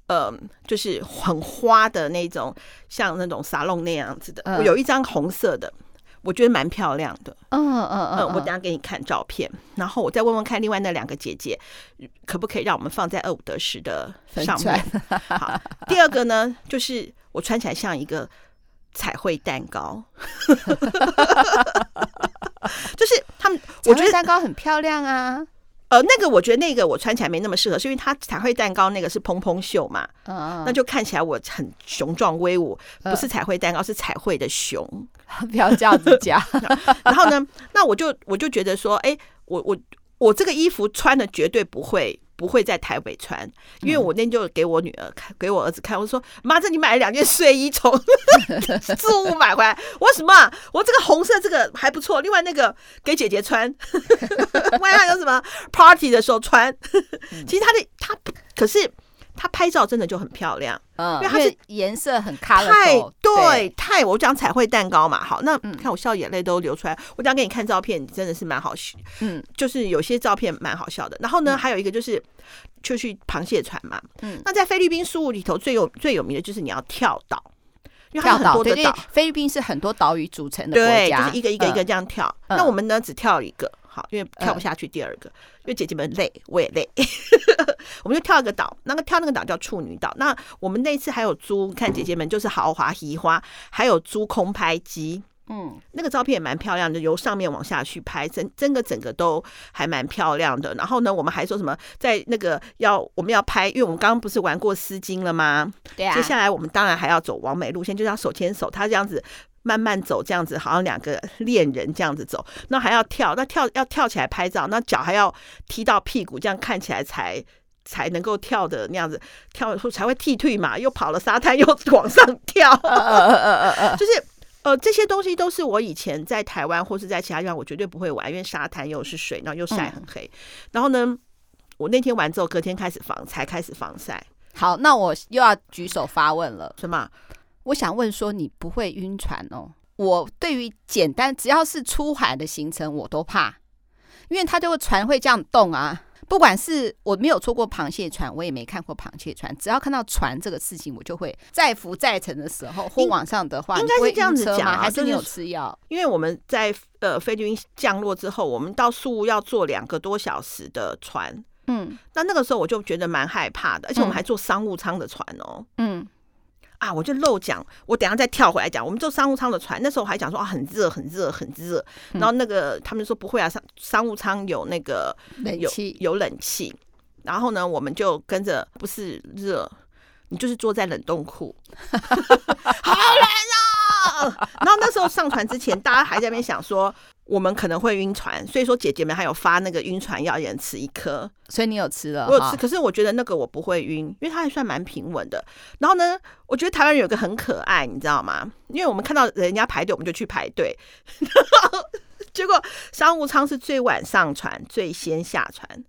呃，就是很花的那种，像那种沙龙那样子的。我有一张红色的，我觉得蛮漂亮的。嗯嗯嗯，我等下给你看照片，然后我再问问看另外那两个姐姐，可不可以让我们放在二五得十的上面。好，第二个呢，就是我穿起来像一个彩绘蛋糕，就是他们，我觉得蛋糕很漂亮啊。呃，那个我觉得那个我穿起来没那么适合，是因为它彩绘蛋糕那个是蓬蓬袖嘛，嗯，那就看起来我很雄壮威武，不是彩绘蛋糕，是彩绘的熊，不要这样子讲。然后呢，那我就我就觉得说，哎，我我我这个衣服穿的绝对不会。不会在台北穿，因为我那天就给我女儿看，给我儿子看，我说：“妈，这你买了两件睡衣从 租屋买回来，我什么？我这个红色这个还不错，另外那个给姐姐穿，万一有什么 party 的时候穿。其实他的他可是。”它拍照真的就很漂亮，嗯，因为它是颜色很开，太对，太我讲彩绘蛋糕嘛，好，那看我笑眼泪都流出来，我讲给你看照片，真的是蛮好笑，嗯，就是有些照片蛮好笑的。然后呢，还有一个就是就去螃蟹船嘛，嗯，那在菲律宾宿务里头最有最有名的就是你要跳岛，因为它很多的岛，菲律宾是很多岛屿组成的国家，就是一个一个一个这样跳。那我们呢只跳一个。好，因为跳不下去第二个，因为姐姐们累，我也累，我们就跳一个岛，那个跳那个岛叫处女岛。那我们那次还有租，看姐姐们就是豪华移花，还有租空拍机，嗯，那个照片也蛮漂亮的，由上面往下去拍，整整个整个都还蛮漂亮的。然后呢，我们还说什么，在那个要我们要拍，因为我们刚刚不是玩过丝巾了吗？对啊。接下来我们当然还要走完美路线，就是要手牵手，他这样子。慢慢走，这样子好像两个恋人这样子走，那还要跳，那跳要跳起来拍照，那脚还要踢到屁股，这样看起来才才能够跳的那样子，跳才会踢退嘛。又跑了沙滩，又往上跳，就是呃这些东西都是我以前在台湾或是在其他地方我绝对不会玩，因为沙滩又是水，然后又晒很黑。嗯、然后呢，我那天玩之后，隔天开始防才开始防晒。好，那我又要举手发问了，什么？我想问说，你不会晕船哦？我对于简单只要是出海的行程，我都怕，因为它就会船会这样动啊。不管是我没有坐过螃蟹船，我也没看过螃蟹船，只要看到船这个事情，我就会载浮载沉的时候或往上的话，应该是这样子讲吗？还是你有吃药？因为我们在呃菲律宾降落之后，我们到宿务要坐两个多小时的船，嗯，那那个时候我就觉得蛮害怕的，而且我们还坐商务舱的船哦，嗯。啊，我就漏讲，我等下再跳回来讲。我们坐商务舱的船，那时候我还讲说啊，很热，很热，很热。然后那个他们说不会啊，商商务舱有那个冷气，有冷气。然后呢，我们就跟着，不是热，你就是坐在冷冻库，好冷啊！然后那时候上船之前，大家还在那边想说。我们可能会晕船，所以说姐姐们还有发那个晕船药，一人吃一颗。所以你有吃了？我有吃，可是我觉得那个我不会晕，因为它还算蛮平稳的。然后呢，我觉得台湾人有个很可爱，你知道吗？因为我们看到人家排队，我们就去排队。结果商务舱是最晚上船，最先下船。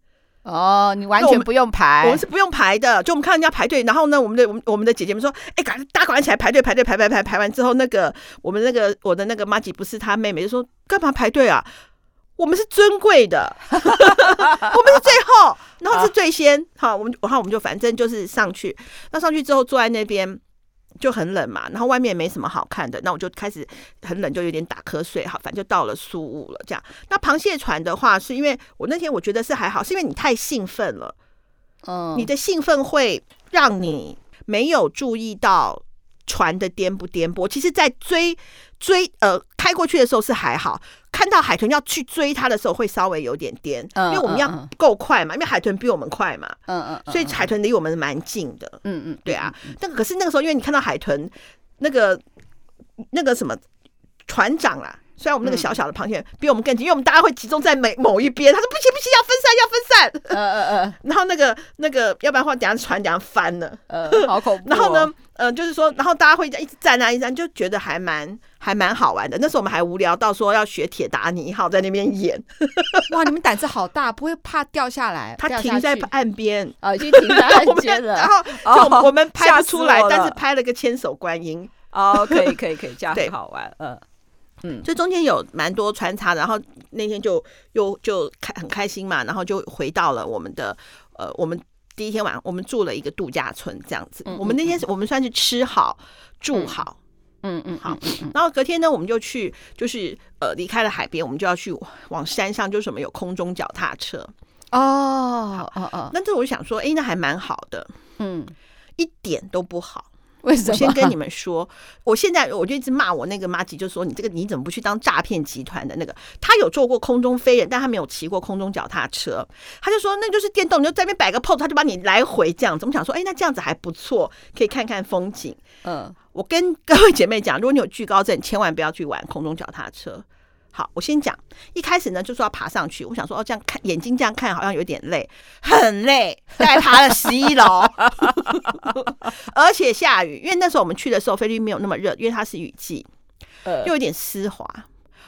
哦，你完全不用排我，我们是不用排的。就我们看人家排队，然后呢，我们的我们我们的姐姐们说：“哎，赶大家赶快起来排队，排队，排排排排完之后，那个我们那个我的那个妈吉不是她妹妹就说：干嘛排队啊？我们是尊贵的，我们是最后，然后是最先。好，我们然后我们就反正就是上去，那上去之后坐在那边。”就很冷嘛，然后外面也没什么好看的，那我就开始很冷，就有点打瞌睡。好，反正就到了宿务了。这样，那螃蟹船的话，是因为我那天我觉得是还好，是因为你太兴奋了，嗯，你的兴奋会让你没有注意到船的颠不颠簸。其实，在追追呃开过去的时候是还好。看到海豚要去追它的时候，会稍微有点颠，因为我们要够快嘛，因为海豚比我们快嘛，嗯嗯，所以海豚离我们蛮近的，嗯嗯，对啊。那个可是那个时候，因为你看到海豚那个那个什么船长啦。虽然我们那个小小的螃蟹比我们更近，因为我们大家会集中在每某一边。他说不行不行，要分散要分散。呃呃呃。然后那个那个，要不然的话，等下船等下翻了。呃，好恐怖。然后呢，呃，就是说，然后大家会一直站啊一站，就觉得还蛮还蛮好玩的。那时候我们还无聊到说要学铁达尼号在那边演。哇，你们胆子好大，不会怕掉下来？他停在岸边啊，已经停在 岸边了。然后就我们拍不出来，但是拍了个千手观音。哦，可以可以可以，这样很好玩。嗯。嗯，这中间有蛮多穿插，然后那天就又就开很开心嘛，然后就回到了我们的呃，我们第一天晚上我们住了一个度假村这样子。嗯嗯嗯，我们那天我们算是吃好住好，嗯嗯，好。然后隔天呢，我们就去就是呃离开了海边，我们就要去往山上，就是什么有空中脚踏车哦哦哦。那这我就想说，哎，那还蛮好的，嗯，一点都不好。为什么？我先跟你们说，我现在我就一直骂我那个妈吉，就说你这个你怎么不去当诈骗集团的那个？他有做过空中飞人，但他没有骑过空中脚踏车。他就说那就是电动，你就在那边摆个 pose，他就把你来回这样子。我们想说，哎，那这样子还不错，可以看看风景。嗯，我跟各位姐妹讲，如果你有惧高症，千万不要去玩空中脚踏车。好，我先讲，一开始呢就说要爬上去，我想说哦，这样看眼睛这样看好像有点累，很累，大概爬了十一楼，而且下雨，因为那时候我们去的时候菲律宾没有那么热，因为它是雨季，呃。又有点湿滑，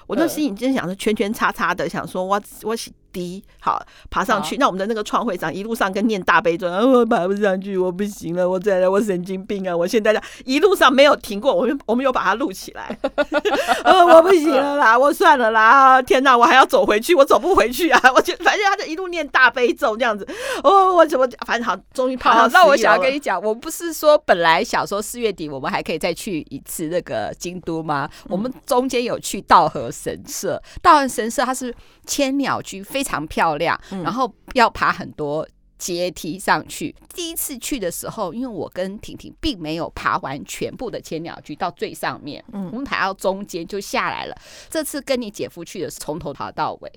我那心里真想说圈圈叉叉的，想说我我是。低好爬上去，那我们的那个创会长一路上跟念大悲咒，我爬不上去，我不行了，我再来，我神经病啊！我现在一路上没有停过，我们我们又把它录起来，呃，我不行了啦，我算了啦，天哪，我还要走回去，我走不回去啊！我就反正他就一路念大悲咒这样子，哦，我怎么反正好，终于爬到。那我想要跟你讲，我不是说本来想说四月底我们还可以再去一次那个京都吗？我们中间有去稻荷神社，稻荷神社它是千鸟居，非常漂亮，然后要爬很多阶梯上去。嗯、第一次去的时候，因为我跟婷婷并没有爬完全部的千鸟居到最上面，嗯，我们爬到中间就下来了。这次跟你姐夫去的是从头爬到尾，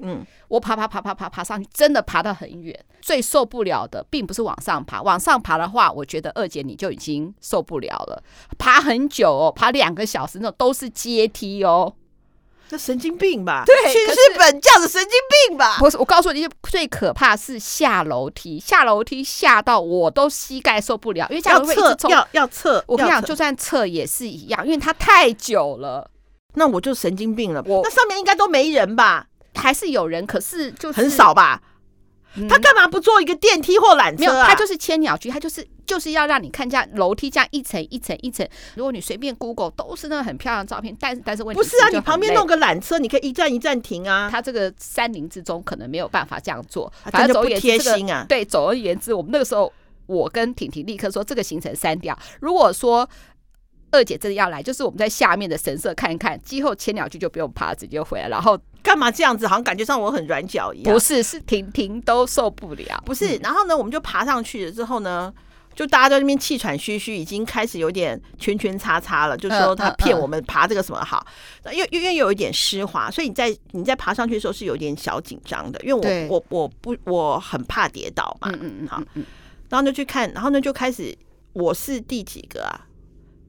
嗯，我爬爬爬爬爬爬上去，真的爬到很远。最受不了的并不是往上爬，往上爬的话，我觉得二姐你就已经受不了了。爬很久哦，爬两个小时，那种都是阶梯哦。这神经病吧？对，去日本叫的神经病吧？不是，我告诉你，最可怕是下楼梯，下楼梯下到我都膝盖受不了，因为这样要要测。我跟你讲，就算测也是一样，因为它太久了。那我就神经病了。我那上面应该都没人吧？还是有人，可是就是很少吧？他干嘛不坐一个电梯或缆车啊？他就是千鸟居，他就是就是要让你看下楼梯这样一层一层一层。如果你随便 Google 都是那个很漂亮的照片，但是但是问题不是啊，你旁边弄个缆车，你可以一站一站停啊。他这个山林之中可能没有办法这样做，反正不贴心啊。对，总而言之，我们那个时候我跟婷婷立刻说这个行程删掉。如果说二姐真的要来，就是我们在下面的神社看一看，之后千鸟居就不用爬，直接回来，然后。干嘛这样子？好像感觉上我很软脚一样。不是，是婷婷都受不了。不是，然后呢，我们就爬上去了之后呢，就大家在那边气喘吁吁，已经开始有点圈圈叉叉了。就是说他骗我们爬这个什么好，因为因为有一点湿滑，所以你在你在爬上去的时候是有点小紧张的。因为我我我不我很怕跌倒嘛。嗯嗯嗯。好，然后就去看，然后呢就开始，我是第几个啊？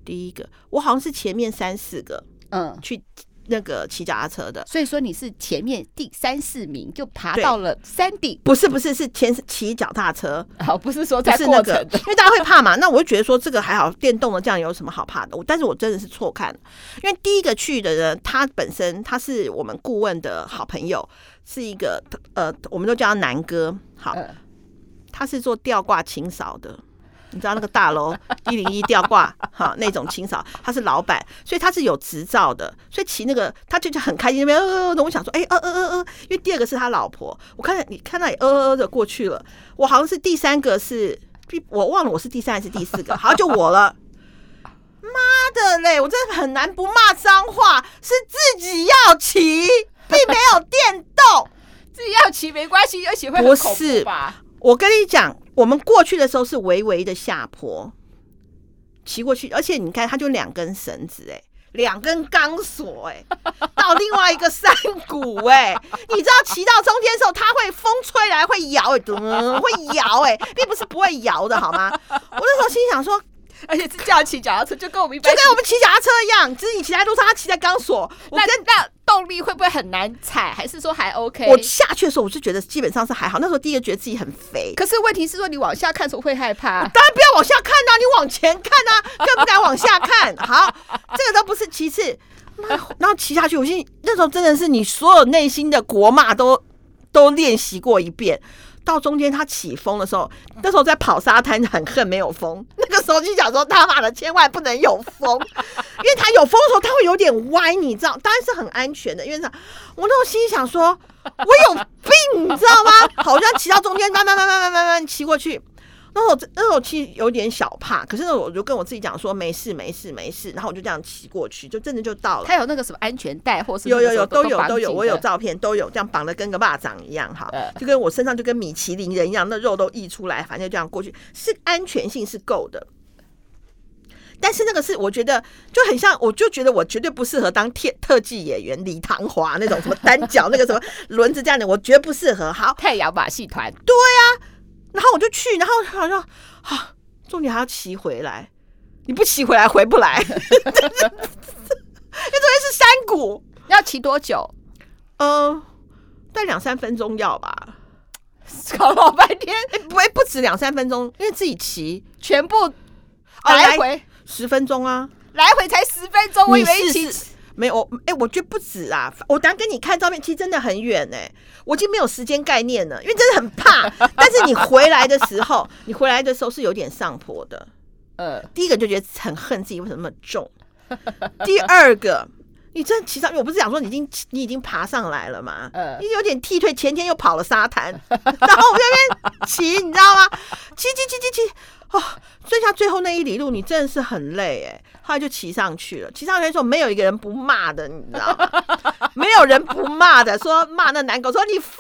第一个，我好像是前面三四个。嗯，去。那个骑脚踏车的，所以说你是前面第三四名就爬到了山顶，不是不是是前骑脚踏车，好，不是说在是那个，因为大家会怕嘛，那我就觉得说这个还好，电动的这样有什么好怕的？但是我真的是错看，因为第一个去的人他本身他是我们顾问的好朋友，是一个呃，我们都叫他南哥，好，他是做吊挂清扫的。你知道那个大楼 一零一吊挂哈那种清扫，他是老板，所以他是有执照的，所以骑那个他就就很开心那边呃呃的，我想说哎呃呃呃呃，因为第二个是他老婆，我看到你看到你呃呃呃的过去了，我好像是第三个是，我忘了我是第三还是第四个，好像就我了，妈的嘞，我真的很难不骂脏话，是自己要骑，并没有电动，自己要骑没关系，而且会不是吧？我跟你讲。我们过去的时候是微微的下坡，骑过去，而且你看，它就两根绳子，哎，两根钢索，哎，到另外一个山谷，哎，你知道骑到中间的时候，它会风吹来会摇，哎，会摇，哎，并不是不会摇的，好吗？我那时候心想说，而且是这样骑脚踏车，就跟我们就跟我们骑脚踏车一样，只是你骑在路上，他骑在钢索。我跟那动力会不会很难踩？还是说还 OK？我下去的时候，我就觉得基本上是还好。那时候第一个觉得自己很肥，可是问题是说你往下看的时候会害怕。当然不要往下看呐、啊，你往前看呐、啊，更不敢往下看。好，这个都不是其次。然后骑下去，我心那时候真的是你所有内心的国骂都都练习过一遍。到中间他起风的时候，那时候在跑沙滩，很恨没有风。那个时候就想说，他妈的千万不能有风，因为他有风的时候，他会有点歪，你知道？当然是很安全的，因为啥？我那时候心想说，我有病，你知道吗？好像骑到中间，慢慢慢慢慢慢慢骑过去。那时候，那时候其实有点小怕，可是呢，我就跟我自己讲说没事没事没事，然后我就这样骑过去，就真的就到了。他有那个什么安全带，或是有有有都有都有，我有照片都有，这样绑的跟个蚂蚱一样哈，就跟我身上就跟米其林人一样，那肉都溢出来，反正就这样过去，是安全性是够的。但是那个是我觉得就很像，我就觉得我绝对不适合当特特技演员李唐华那种什么单脚那个什么轮子这样的，我绝对不适合。好，太阳马戏团，对呀、啊。然后我就去，然后好像啊，重点还要骑回来，你不骑回来回不来，因为这边是山谷，要骑多久？嗯，但两三分钟要吧，搞老半天，不会不止两三分钟，因为自己骑。全部来回。十分钟啊，来回才十分钟，我以为一起。没有，哎、欸，我觉得不止啊！我等下给你看照片，其实真的很远哎、欸，我已经没有时间概念了，因为真的很怕。但是你回来的时候，你回来的时候是有点上坡的。呃，第一个就觉得很恨自己为什么那么重。第二个，你真的骑上，我不是讲说你已经你已经爬上来了吗？呃，你有点踢退，前天又跑了沙滩，然后我那边骑，你知道吗？骑骑骑骑骑。哦，剩下最后那一里路，你真的是很累哎。后来就骑上去了，骑上去的时候没有一个人不骂的，你知道吗？没有人不骂的，说骂那男狗说你放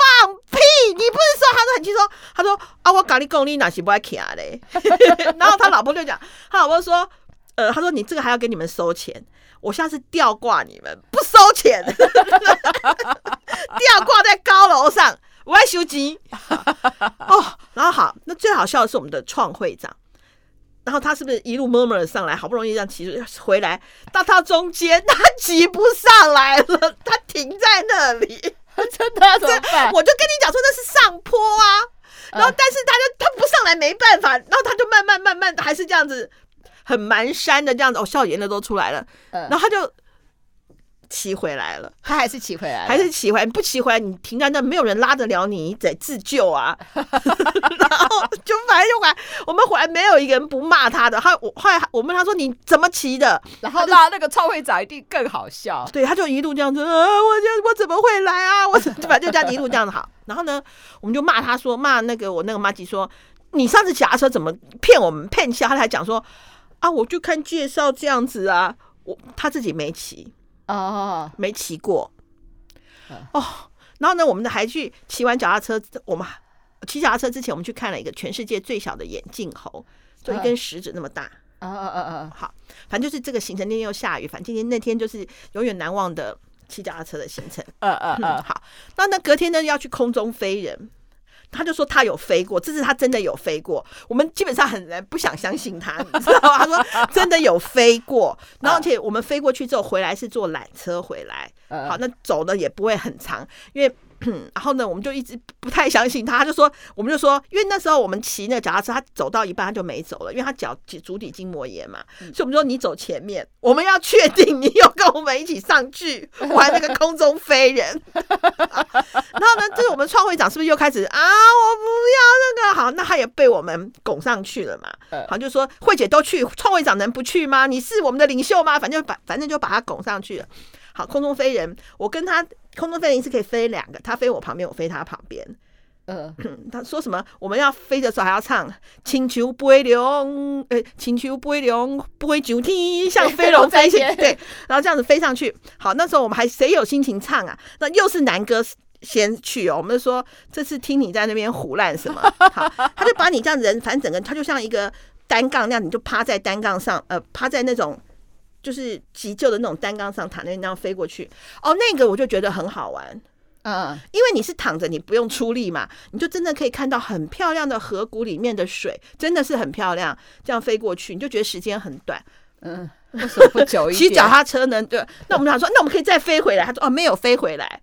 屁，你不是说他说很轻松，他说啊我搞你公你哪是不爱骑嘞？然后他老婆就讲，他老婆说，呃，他说你这个还要给你们收钱，我下次吊挂你们不收钱，吊挂在高楼上，我要修机。哦，然后好，那最好笑的是我们的创会长。然后他是不是一路 murmur 上来，好不容易让骑回来，到他中间他骑不上来了，他停在那里，真的 怎么办？我就跟你讲说那是上坡啊，然后但是他就他不上来没办法，然后他就慢慢慢慢的还是这样子，很蛮山的这样子，哦，笑颜的都出来了，然后他就。骑回来了，他还是骑回来了，还是骑回来。不骑回来，你停在那，没有人拉得了你，你得自救啊。然后就反正就回来，我们回来没有一个人不骂他的。他我后来我问他说：“你怎么骑的？”然后那那个超会长一定更好笑。对，他就一路这样子，啊、我就我怎么会来啊？我反正就这样一路这样子好。然后呢，我们就骂他说：“骂那个我那个妈吉说，你上次骑车怎么骗我们骗笑？”他还讲说：“啊，我就看介绍这样子啊，我他自己没骑。”哦，没骑过哦，然后呢，我们还去骑完脚踏车。我们骑脚踏车之前，我们去看了一个全世界最小的眼镜猴，就一根食指那么大。啊啊啊啊，好，反正就是这个行程。那天又下雨，反正今天那天就是永远难忘的骑脚踏车的行程。嗯嗯嗯，好，那那隔天呢要去空中飞人。他就说他有飞过，这次他真的有飞过。我们基本上很难不想相信他，你知道吗？他说 真的有飞过，然后而且我们飞过去之后回来是坐缆车回来，好，那走的也不会很长，因为。然后呢，我们就一直不太相信他，他就说，我们就说，因为那时候我们骑那个脚踏车，他走到一半他就没走了，因为他脚足底筋膜炎嘛，所以我们说你走前面，我们要确定你有跟我们一起上去 玩那个空中飞人。然后呢，就是我们创会长是不是又开始啊？我不要那个好，那他也被我们拱上去了嘛。好，就说慧姐都去，创会长能不去吗？你是我们的领袖吗？反正把反正就把他拱上去了。好，空中飞人，我跟他空中飞人是可以飞两个，他飞我旁边，我飞他旁边。嗯，他说什么？我们要飞的时候还要唱《请求不会流》，呃，《请求不会流，不会九天像飞龙飞行》。对，然后这样子飞上去。好，那时候我们还谁有心情唱啊？那又是南哥先去哦。我们就说这次听你在那边胡乱什么？好，他就把你这样人，反正整个他就像一个单杠那样，你就趴在单杠上，呃，趴在那种。就是急救的那种单杠上，躺在那样飞过去。哦，那个我就觉得很好玩。嗯，因为你是躺着，你不用出力嘛，你就真的可以看到很漂亮的河谷里面的水，真的是很漂亮。这样飞过去，你就觉得时间很短。嗯，为什么不久一点？骑脚踏车呢？对，那我们想说，那我们可以再飞回来。他说哦，没有飞回来，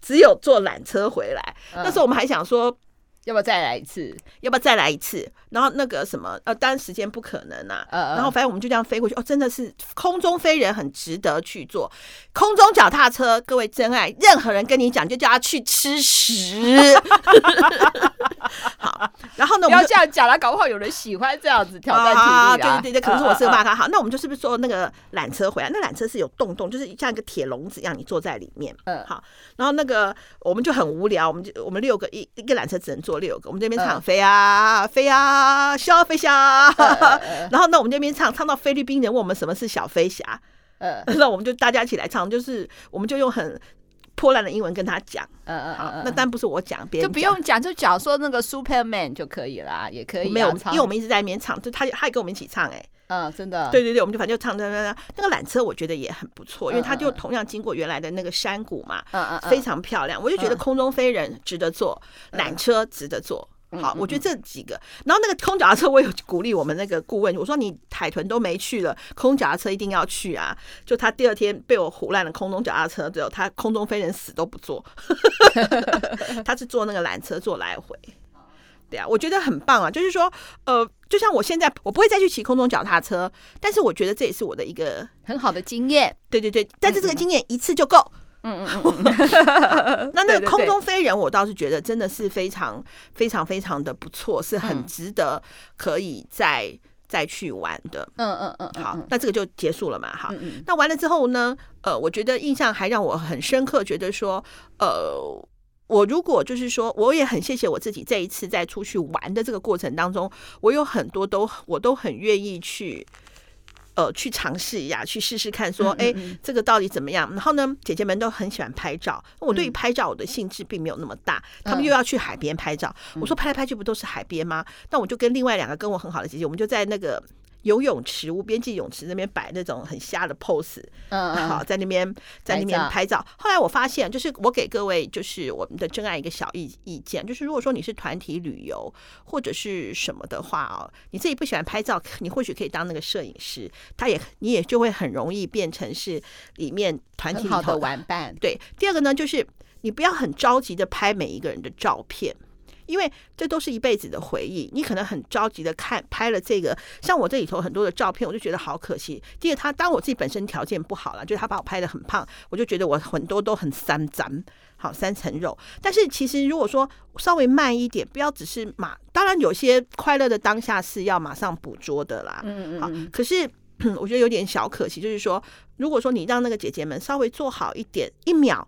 只有坐缆车回来。那时候我们还想说。要不要再来一次？要不要再来一次？然后那个什么，呃，当然时间不可能啊。呃、然后反正我们就这样飞过去。哦，真的是空中飞人很值得去做。空中脚踏车，各位真爱，任何人跟你讲，就叫他去吃屎。好，然后呢，不要这样讲了，搞不好有人喜欢这样子挑战体力啊。对对对，可能是我是个骂他。好，那我们就，是不是坐那个缆车回来？那缆车是有洞洞，就是像一个铁笼子一样，你坐在里面。嗯，好。然后那个我们就很无聊，我们就我们六个一一个缆车只能坐。六个，我们这边唱飞啊飞啊小飞侠，然后那我们这边唱唱到菲律宾人问我们什么是小飞侠，呃，那我们就大家一起来唱，就是我们就用很破烂的英文跟他讲，嗯嗯好，那当然不是我讲，别人就不用讲，就讲说那个 Superman 就可以啦，也可以没有，因为我们一直在里面唱，就他他也跟我们一起唱，哎，嗯，真的，对对对，我们就反正就唱唱唱，那个缆车我觉得也很不错，因为它就同样经过原来的那个山谷嘛，嗯嗯，非常漂亮，我就觉得空中飞人值得坐，缆车值得坐。好，我觉得这几个，然后那个空脚踏车，我有鼓励我们那个顾问，我说你海豚都没去了，空脚踏车一定要去啊！就他第二天被我唬烂了，空中脚踏车，之后他空中飞人死都不坐，他是坐那个缆车坐来回。对啊，我觉得很棒啊！就是说，呃，就像我现在，我不会再去骑空中脚踏车，但是我觉得这也是我的一个很好的经验。对对对，但是这个经验一次就够。嗯嗯嗯，那那个空中飞人，我倒是觉得真的是非常非常非常的不错，是很值得可以再再去玩的。嗯嗯嗯，好，那这个就结束了嘛？好，那完了之后呢？呃，我觉得印象还让我很深刻，觉得说，呃，我如果就是说，我也很谢谢我自己这一次在出去玩的这个过程当中，我有很多都我都很愿意去。呃，去尝试一下，去试试看，说，哎，这个到底怎么样？然后呢，姐姐们都很喜欢拍照。我对于拍照，我的兴致并没有那么大。他们又要去海边拍照，我说拍来拍去不都是海边吗？那我就跟另外两个跟我很好的姐姐，我们就在那个。游泳池，无边际泳池那边摆那种很瞎的 pose，嗯，好，在那边在那边拍照。后来我发现，就是我给各位就是我们的真爱一个小意意见，就是如果说你是团体旅游或者是什么的话哦，你自己不喜欢拍照，你或许可以当那个摄影师，他也你也就会很容易变成是里面团体里头的玩伴。对，第二个呢，就是你不要很着急的拍每一个人的照片。因为这都是一辈子的回忆，你可能很着急的看拍了这个，像我这里头很多的照片，我就觉得好可惜。第二，他当我自己本身条件不好了，就是他把我拍的很胖，我就觉得我很多都很三张，好三层肉。但是其实如果说稍微慢一点，不要只是马，当然有些快乐的当下是要马上捕捉的啦。嗯嗯。好，可是我觉得有点小可惜，就是说，如果说你让那个姐姐们稍微做好一点，一秒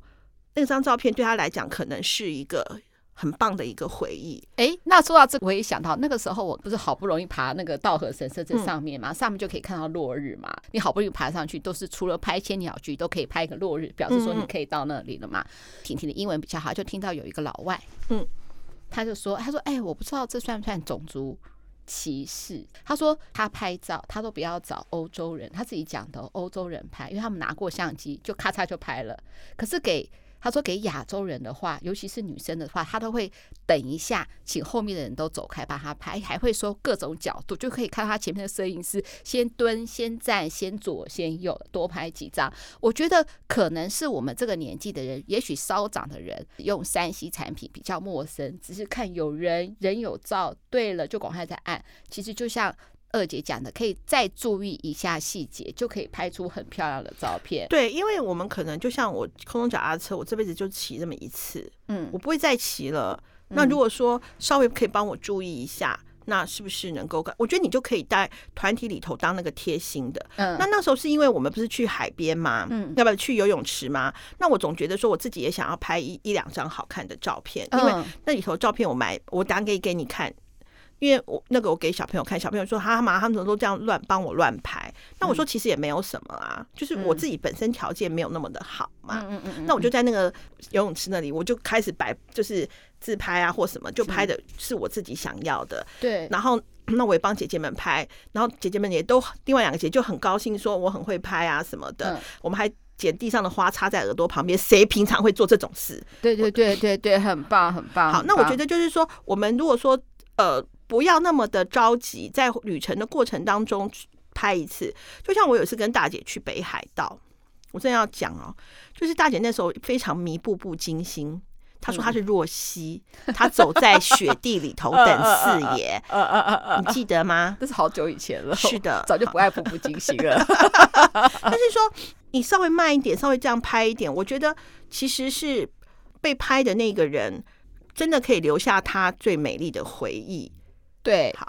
那张照片对她来讲可能是一个。很棒的一个回忆。哎，那说到这个，我也想到那个时候，我不是好不容易爬那个稻荷神社这上面嘛，嗯、上面就可以看到落日嘛。你好不容易爬上去，都是除了拍千鸟居，都可以拍一个落日，表示说你可以到那里了嘛。嗯、婷婷的英文比较好，就听到有一个老外，嗯，他就说，他说，哎，我不知道这算不算种族歧视？他说他拍照，他都不要找欧洲人，他自己讲的欧洲人拍，因为他们拿过相机，就咔嚓就拍了。可是给他说：“给亚洲人的话，尤其是女生的话，他都会等一下，请后面的人都走开，帮他拍，还会说各种角度，就可以看到他前面的摄影师先蹲、先站、先左、先右，多拍几张。我觉得可能是我们这个年纪的人，也许稍长的人用三 C 产品比较陌生，只是看有人人有照，对了就赶快再按。其实就像。”二姐讲的，可以再注意一下细节，就可以拍出很漂亮的照片。对，因为我们可能就像我空中脚踏车，我这辈子就骑这么一次，嗯，我不会再骑了。那如果说稍微可以帮我注意一下，那是不是能够？我觉得你就可以在团体里头当那个贴心的。嗯，那那时候是因为我们不是去海边吗？嗯，要不要去游泳池吗？那我总觉得说我自己也想要拍一一两张好看的照片，因为那里头照片我买，我打给给你看。因为我那个我给小朋友看，小朋友说他妈他们都这样乱帮我乱拍，那我说其实也没有什么啊，就是我自己本身条件没有那么的好嘛，嗯嗯嗯，那我就在那个游泳池那里，我就开始摆就是自拍啊或什么，就拍的是。我自己想要的，对，然后那我也帮姐姐们拍，然后姐姐们也都另外两个姐姐就很高兴说我很会拍啊什么的，我们还捡地上的花插在耳朵旁边，谁平常会做这种事？对对对对对，很棒很棒。好，那我觉得就是说，我们如果说呃不要那么的着急，在旅程的过程当中拍一次，就像我有一次跟大姐去北海道，我真的要讲哦，就是大姐那时候非常迷《步步惊心》。他说他是若曦，他走在雪地里头 等四爷，你记得吗？这是好久以前了。是的，早就不爱步步惊心了。但是说你稍微慢一点，稍微这样拍一点，我觉得其实是被拍的那个人真的可以留下他最美丽的回忆。对，好。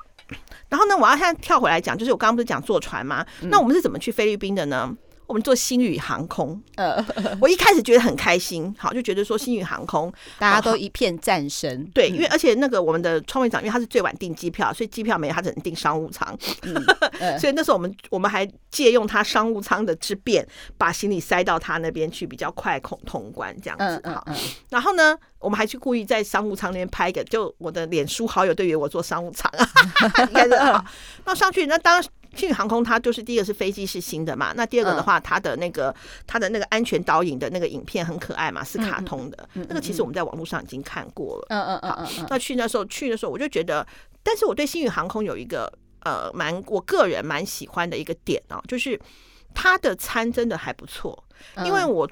然后呢，我要现在跳回来讲，就是我刚刚不是讲坐船吗？那我们是怎么去菲律宾的呢？我们做星宇航空，呃，我一开始觉得很开心，好，就觉得说星宇航空 大家都一片赞声，对，因为而且那个我们的创会长，因为他是最晚订机票，所以机票没有，他只能订商务舱，嗯，所以那时候我们我们还借用他商务舱的之便，把行李塞到他那边去，比较快通通关这样子，好，然后呢，我们还去故意在商务舱那边拍一个，就我的脸书好友对于我做商务舱啊，应该是好，那上去那当。星宇航空它就是第一个是飞机是新的嘛，那第二个的话，它的那个它的那个安全导引的那个影片很可爱嘛，是卡通的，那个其实我们在网络上已经看过了。嗯嗯嗯嗯。那去那时候去的时候，我就觉得，但是我对星宇航空有一个呃蛮我个人蛮喜欢的一个点哦，就是它的餐真的还不错，因为我。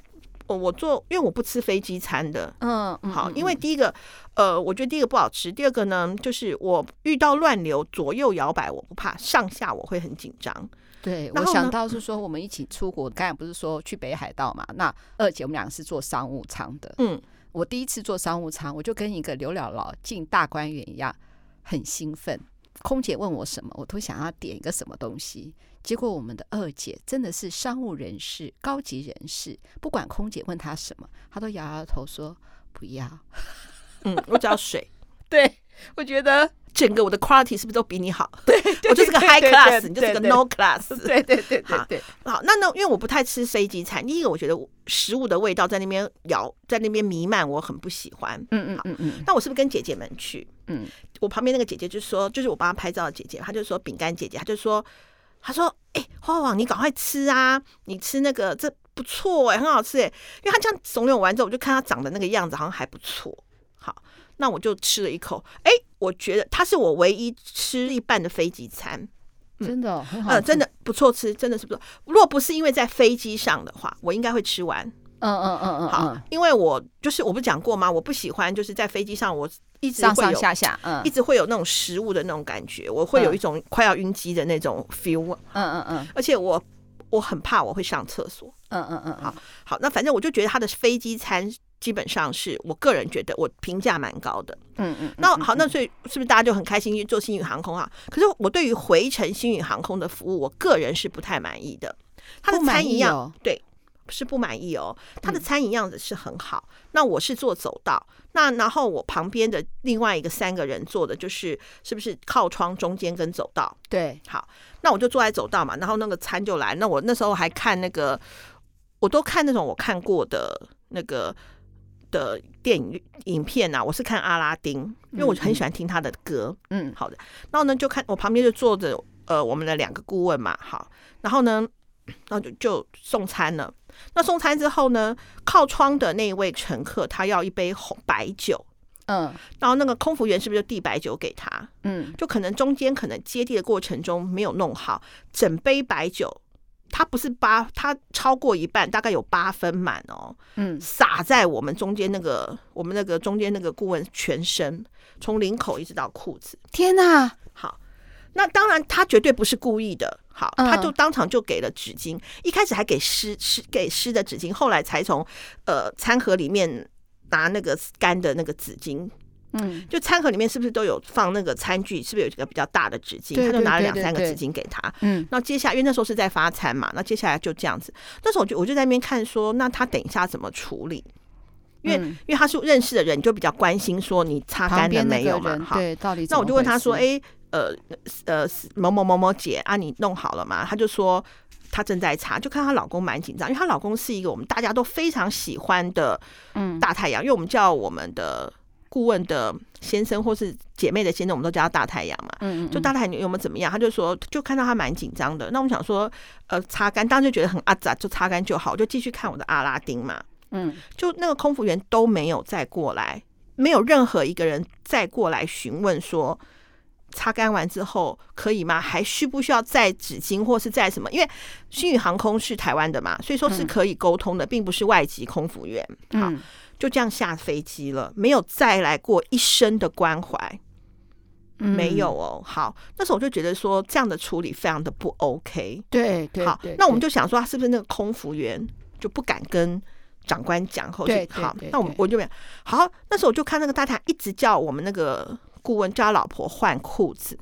我我做，因为我不吃飞机餐的，嗯，好，因为第一个，呃，我觉得第一个不好吃，第二个呢，就是我遇到乱流左右摇摆，我不怕，上下我会很紧张。对，我想到是说我们一起出国，刚才不是说去北海道嘛？那二姐我们两个是坐商务舱的，嗯，我第一次坐商务舱，我就跟一个刘姥姥进大观园一样，很兴奋。空姐问我什么，我都想要点一个什么东西。结果我们的二姐真的是商务人士、高级人士，不管空姐问她什么，她都摇摇头说不要。嗯，我只要水。对，我觉得整个我的 quality 是不是都比你好？对，我就是个 high class，你就是个 no class。对对对对对。好，那那因为我不太吃飞机餐，第一个我觉得食物的味道在那边摇，在那边弥漫，我很不喜欢。嗯嗯嗯嗯。那我是不是跟姐姐们去？嗯，我旁边那个姐姐就说，就是我帮她拍照的姐姐，她就说饼干姐姐，她就说。她说：“哎、欸，花花，你赶快吃啊！你吃那个，这不错哎、欸，很好吃哎、欸。因为她这样怂恿完之后，我就看她长的那个样子，好像还不错。好，那我就吃了一口。哎、欸，我觉得它是我唯一吃一半的飞机餐，嗯、真的很好，呃，真的不错吃，真的是不错。若不是因为在飞机上的话，我应该会吃完。嗯嗯嗯嗯，好，因为我就是我不讲过吗？我不喜欢就是在飞机上我。”一直上上下下，嗯，一直会有那种食物的那种感觉，我会有一种快要晕机的那种 feel，嗯嗯嗯，而且我我很怕我会上厕所，嗯嗯嗯，好，好，那反正我就觉得他的飞机餐基本上是我个人觉得我评价蛮高的，嗯嗯，那好，那所以是不是大家就很开心去做星宇航空啊？可是我对于回程星宇航空的服务，我个人是不太满意的，他的餐饮样，对。是不满意哦，他的餐饮样子是很好。嗯、那我是坐走道，那然后我旁边的另外一个三个人坐的就是是不是靠窗中间跟走道？对，好，那我就坐在走道嘛，然后那个餐就来。那我那时候还看那个，我都看那种我看过的那个的电影影片呐、啊。我是看阿拉丁，因为我很喜欢听他的歌。嗯，好的。然后呢，就看我旁边就坐着呃我们的两个顾问嘛，好，然后呢，然后就就送餐了。那送餐之后呢，靠窗的那一位乘客他要一杯红白酒，嗯，然后那个空服员是不是就递白酒给他？嗯，就可能中间可能接地的过程中没有弄好，整杯白酒，它不是八，它超过一半，大概有八分满哦，嗯，洒在我们中间那个我们那个中间那个顾问全身，从领口一直到裤子，天哪！好，那当然他绝对不是故意的。好，他就当场就给了纸巾，一开始还给湿湿给湿的纸巾，后来才从呃餐盒里面拿那个干的那个纸巾。嗯，就餐盒里面是不是都有放那个餐具？是不是有一个比较大的纸巾？他就拿了两三个纸巾给他。嗯，那接下来因为那时候是在发餐嘛，那接下来就这样子。那时候我就我就在那边看说，那他等一下怎么处理？因为因为他是认识的人，就比较关心说你擦干了没有嘛？好，对，到底那我就问他说，哎。呃呃，某某某某姐啊，你弄好了吗？他就说她正在擦，就看她老公蛮紧张，因为她老公是一个我们大家都非常喜欢的嗯大太阳，嗯、因为我们叫我们的顾问的先生或是姐妹的先生，我们都叫他大太阳嘛。嗯，嗯，就大太阳有没有怎么样？他就说，就看到他蛮紧张的。那我们想说，呃，擦干，当时就觉得很阿杂，就擦干就好，就继续看我的阿拉丁嘛。嗯，就那个空服员都没有再过来，没有任何一个人再过来询问说，擦干完之后可以吗？还需不需要再纸巾或是再什么？因为新宇航空是台湾的嘛，所以说是可以沟通的，并不是外籍空服员。好。就这样下飞机了，没有再来过一生的关怀，嗯、没有哦。好，那时候我就觉得说这样的处理非常的不 OK。对对，好，那我们就想说，他是不是那个空服员就不敢跟长官讲？后续好，那我们我就没有。好，那时候我就看那个大太一直叫我们那个顾问叫他老婆换裤子。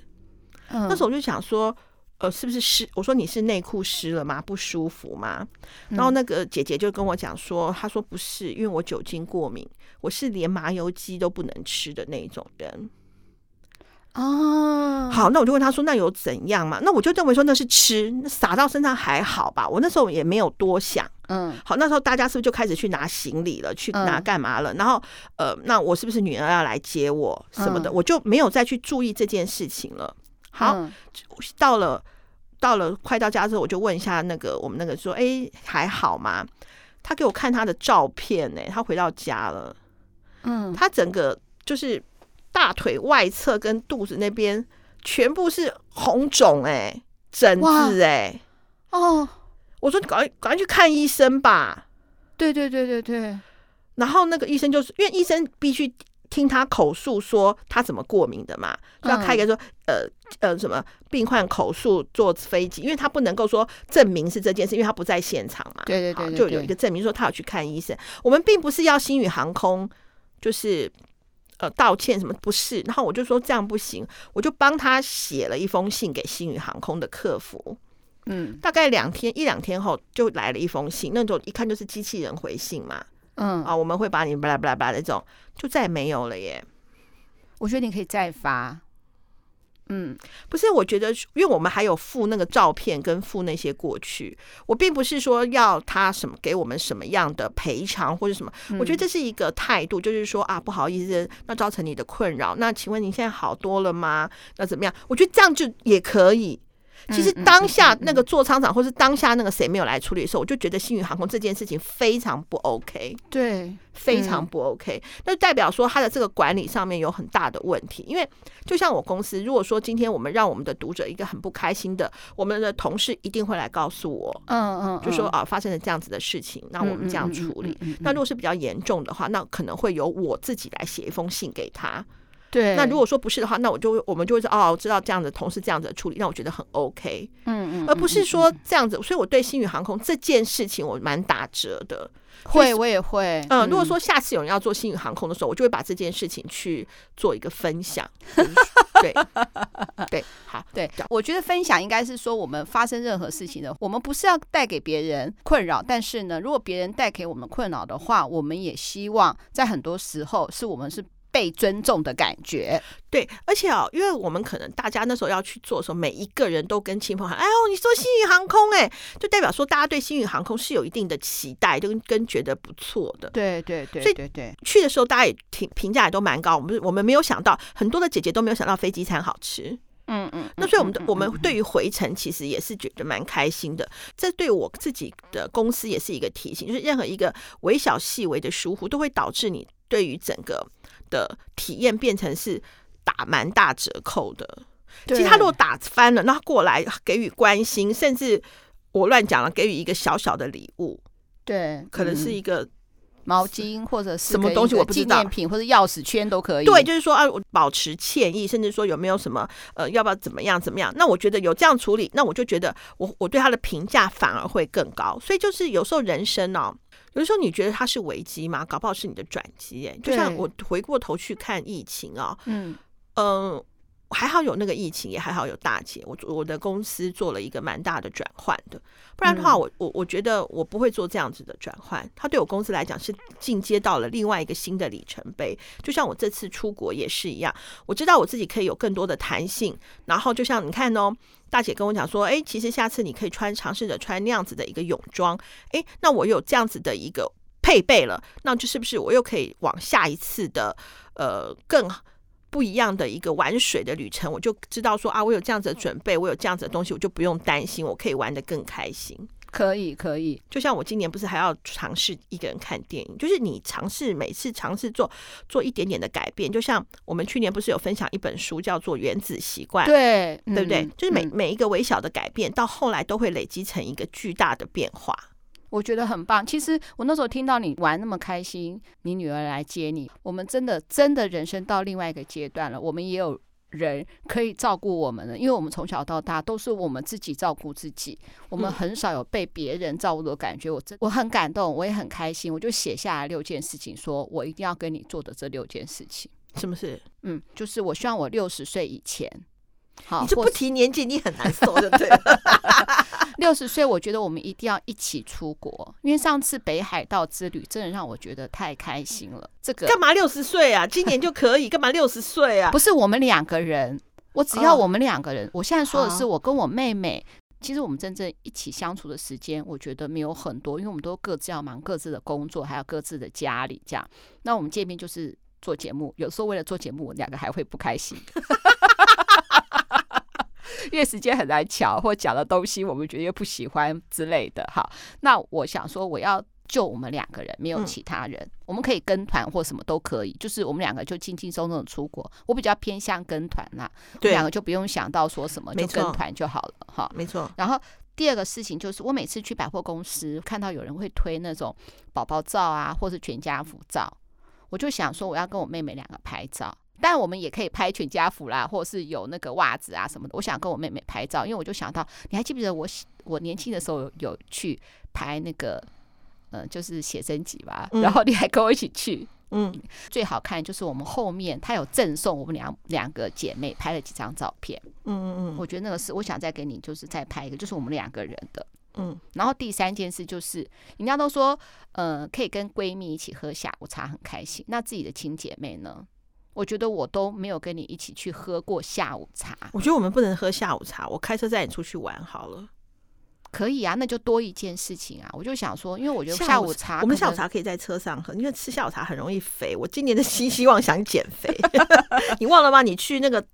嗯，那时候我就想说。呃，是不是湿？我说你是内裤湿了吗？不舒服吗？然后那个姐姐就跟我讲说，她说不是，因为我酒精过敏，我是连麻油鸡都不能吃的那种人。哦，好，那我就问她说，那有怎样嘛？那我就认为说那是吃，那撒到身上还好吧？我那时候也没有多想。嗯，好，那时候大家是不是就开始去拿行李了？去拿干嘛了？然后呃，那我是不是女儿要来接我什么的？我就没有再去注意这件事情了。好，嗯、到了到了快到家之后，我就问一下那个我们那个说，哎、欸，还好吗？他给我看他的照片呢、欸，他回到家了，嗯，他整个就是大腿外侧跟肚子那边全部是红肿，哎，疹子，哎，哦，我说你赶快赶快去看医生吧。对对对对对，然后那个医生就是因为医生必须。听他口述说他怎么过敏的嘛，就要开一个说呃呃什么病患口述坐飞机，因为他不能够说证明是这件事，因为他不在现场嘛。对对对，对，就有一个证明说他有去看医生。我们并不是要星宇航空就是呃道歉什么，不是。然后我就说这样不行，我就帮他写了一封信给星宇航空的客服。嗯，大概两天一两天后就来了一封信，那种一看就是机器人回信嘛。嗯啊，我们会把你巴拉巴拉巴拉那种就再也没有了耶。我觉得你可以再发。嗯，不是，我觉得因为我们还有附那个照片跟附那些过去，我并不是说要他什么给我们什么样的赔偿或者什么，嗯、我觉得这是一个态度，就是说啊，不好意思，那造成你的困扰，那请问您现在好多了吗？那怎么样？我觉得这样就也可以。其实当下那个座舱长，或是当下那个谁没有来处理的时候，我就觉得星宇航空这件事情非常不 OK，对，非常不 OK。那就代表说他的这个管理上面有很大的问题。因为就像我公司，如果说今天我们让我们的读者一个很不开心的，我们的同事一定会来告诉我，嗯嗯，就说啊发生了这样子的事情，那我们这样处理。那如果是比较严重的话，那可能会由我自己来写一封信给他。对，那如果说不是的话，那我就我们就会说哦，我知道这样的同事这样子的处理，让我觉得很 OK，嗯嗯，而不是说这样子。所以我对星宇航空这件事情我蛮打折的，会我也会。嗯，如果说下次有人要做星宇航空的时候，我就会把这件事情去做一个分享。对对，好，对，我觉得分享应该是说，我们发生任何事情的，我们不是要带给别人困扰，但是呢，如果别人带给我们困扰的话，我们也希望在很多时候是我们是。被尊重的感觉，对，而且啊、哦，因为我们可能大家那时候要去做的时候，每一个人都跟亲朋好友，哎呦，你说星宇航空，哎，就代表说大家对星宇航空是有一定的期待，就跟跟觉得不错的，对对对，所以对对，去的时候大家也评评价也都蛮高，我们我们没有想到很多的姐姐都没有想到飞机餐好吃，嗯嗯，那所以我们的我们对于回程其实也是觉得蛮开心的，这对我自己的公司也是一个提醒，就是任何一个微小细微的疏忽都会导致你对于整个。的体验变成是打蛮大折扣的。其实他如果打翻了，那过来给予关心，甚至我乱讲了，给予一个小小的礼物，对，可能是一个毛巾或者什么东西，我不知道，纪念品或者钥匙圈都可以。对，就是说啊，我保持歉意，甚至说有没有什么呃，要不要怎么样怎么样？那我觉得有这样处理，那我就觉得我我对他的评价反而会更高。所以就是有时候人生哦。有的时候你觉得它是危机吗？搞不好是你的转机哎！就像我回过头去看疫情啊，嗯嗯。呃还好有那个疫情，也还好有大姐，我我的公司做了一个蛮大的转换的，不然的话我，我我我觉得我不会做这样子的转换。它对我公司来讲是进阶到了另外一个新的里程碑。就像我这次出国也是一样，我知道我自己可以有更多的弹性。然后就像你看哦，大姐跟我讲说，哎，其实下次你可以穿尝试着穿那样子的一个泳装，哎，那我有这样子的一个配备了，那就是不是我又可以往下一次的呃更不一样的一个玩水的旅程，我就知道说啊，我有这样子的准备，我有这样子的东西，我就不用担心，我可以玩的更开心。可以，可以。就像我今年不是还要尝试一个人看电影，就是你尝试每次尝试做做一点点的改变。就像我们去年不是有分享一本书叫做《原子习惯》，对，对不对？嗯、就是每每一个微小的改变，到后来都会累积成一个巨大的变化。我觉得很棒。其实我那时候听到你玩那么开心，你女儿来接你，我们真的真的人生到另外一个阶段了。我们也有人可以照顾我们了，因为我们从小到大都是我们自己照顾自己，我们很少有被别人照顾的感觉。我真我很感动，我也很开心。我就写下来六件事情，说我一定要跟你做的这六件事情。什么事？嗯，就是我希望我六十岁以前，好，你就不提年纪，你很难受，对不对？六十岁，我觉得我们一定要一起出国，因为上次北海道之旅真的让我觉得太开心了。这个干嘛六十岁啊？今年就可以？干嘛六十岁啊？不是我们两个人，我只要我们两个人。哦、我现在说的是我跟我妹妹，其实我们真正一起相处的时间，我觉得没有很多，因为我们都各自要忙各自的工作，还有各自的家里这样。那我们见面就是做节目，有时候为了做节目，我们两个还会不开心。因为时间很难巧，或讲的东西我们觉得又不喜欢之类的。好，那我想说，我要就我们两个人，没有其他人，嗯、我们可以跟团或什么都可以，就是我们两个就轻轻松松的出国。我比较偏向跟团啦，对，两个就不用想到说什么，就跟团就好了。哈，没错。然后第二个事情就是，我每次去百货公司看到有人会推那种宝宝照啊，或是全家福照，我就想说，我要跟我妹妹两个拍照。但我们也可以拍全家福啦，或者是有那个袜子啊什么的。我想跟我妹妹拍照，因为我就想到，你还记不记得我我年轻的时候有，有去拍那个，呃，就是写真集吧？嗯、然后你还跟我一起去，嗯，最好看就是我们后面他有赠送我们两两个姐妹拍了几张照片，嗯嗯嗯，我觉得那个是我想再给你，就是再拍一个，就是我们两个人的，嗯。然后第三件事就是，人家都说，呃，可以跟闺蜜一起喝下午茶很开心，那自己的亲姐妹呢？我觉得我都没有跟你一起去喝过下午茶。我觉得我们不能喝下午茶，我开车载你出去玩好了。可以啊，那就多一件事情啊。我就想说，因为我觉得下午茶，我们下午茶可以在车上喝，因为吃下午茶很容易肥。我今年的新希望想减肥，你忘了吗？你去那个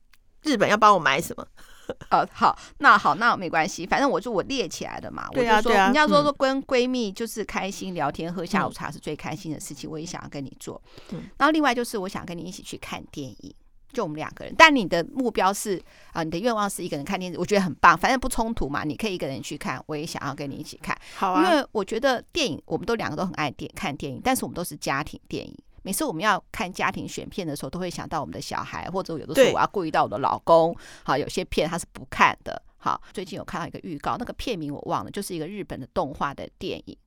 日本要帮我买什么？呃，好，那好，那没关系，反正我就我列起来的嘛。对啊，我就说人家说说跟闺蜜就是开心聊天、喝下午茶是最开心的事情，我也想要跟你做。嗯，然后另外就是我想跟你一起去看电影，就我们两个人。但你的目标是啊，你的愿望是一个人看电影，我觉得很棒，反正不冲突嘛，你可以一个人去看，我也想要跟你一起看。好啊，因为我觉得电影我们都两个都很爱电看电影，但是我们都是家庭电影。每次我们要看家庭选片的时候，都会想到我们的小孩，或者有的时候我要顾及到我的老公。好，有些片他是不看的。好，最近有看到一个预告，那个片名我忘了，就是一个日本的动画的电影，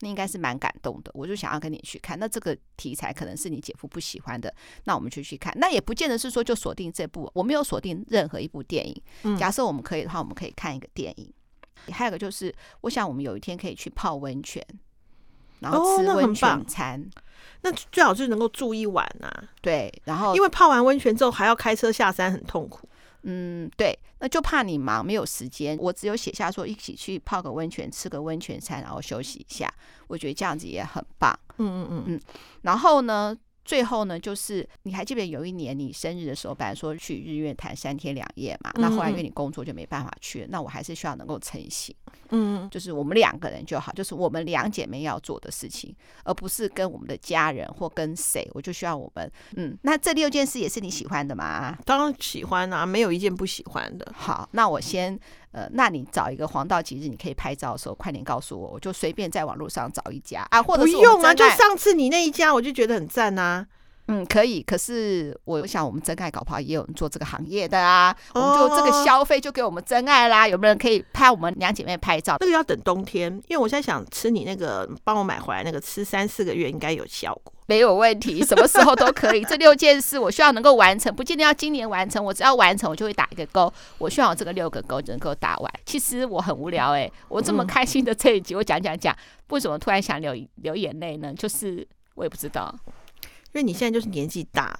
那应该是蛮感动的。我就想要跟你去看。那这个题材可能是你姐夫不喜欢的，那我们就去看。那也不见得是说就锁定这部，我没有锁定任何一部电影。假设我们可以的话，我们可以看一个电影。还有一个就是，我想我们有一天可以去泡温泉，然后吃温泉餐。那最好是能够住一晚呐、啊，对，然后因为泡完温泉之后还要开车下山，很痛苦。嗯，对，那就怕你忙没有时间。我只有写下说一起去泡个温泉，吃个温泉餐，然后休息一下。我觉得这样子也很棒。嗯嗯嗯嗯。然后呢，最后呢，就是你还记不记得有一年你生日的时候，本来说去日月潭三天两夜嘛，那后来因为你工作就没办法去。那我还是需要能够成行。嗯，就是我们两个人就好，就是我们两姐妹要做的事情，而不是跟我们的家人或跟谁。我就需要我们，嗯，那这六件事也是你喜欢的吗？当然喜欢啊，没有一件不喜欢的。好，那我先，呃，那你找一个黄道吉日，你可以拍照的时候，快点告诉我，我就随便在网络上找一家啊，或者是不用啊，就上次你那一家，我就觉得很赞啊。嗯，可以。可是我想，我们真爱搞不好也有人做这个行业的啊。我们就这个消费就给我们真爱啦。有没有人可以拍我们两姐妹拍照？那个要等冬天，因为我现在想吃你那个帮我买回来那个，吃三四个月应该有效果。没有问题，什么时候都可以。这六件事我需要能够完成，不见得要今年完成。我只要完成，我就会打一个勾。我希望我这个六个勾能够打完。其实我很无聊哎、欸，我这么开心的这一集，我讲讲讲，为什么突然想流流眼泪呢？就是我也不知道。因为你现在就是年纪大，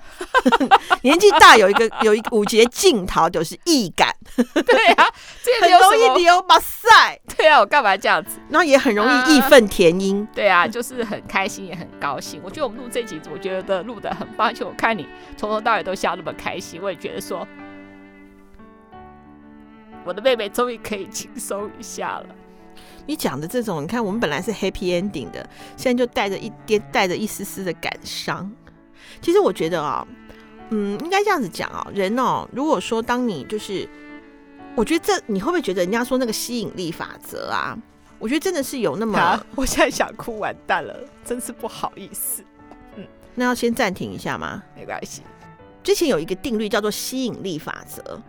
年纪大有一个有一个五节镜头就是义感，对啊，这很容易流马赛，对啊，我干嘛这样子？然后也很容易义愤填膺，对啊，就是很开心也很高兴。我觉得我们录这集，我觉得录的很棒，而且我看你从头到尾都笑那么开心，我也觉得说，我的妹妹终于可以轻松一下了。你讲的这种，你看我们本来是 happy ending 的，现在就带着一点带着一丝丝的感伤。其实我觉得啊，嗯，应该这样子讲啊，人哦，如果说当你就是，我觉得这你会不会觉得人家说那个吸引力法则啊？我觉得真的是有那么……啊、我现在想哭，完蛋了，真是不好意思。嗯，那要先暂停一下吗？没关系。之前有一个定律叫做吸引力法则，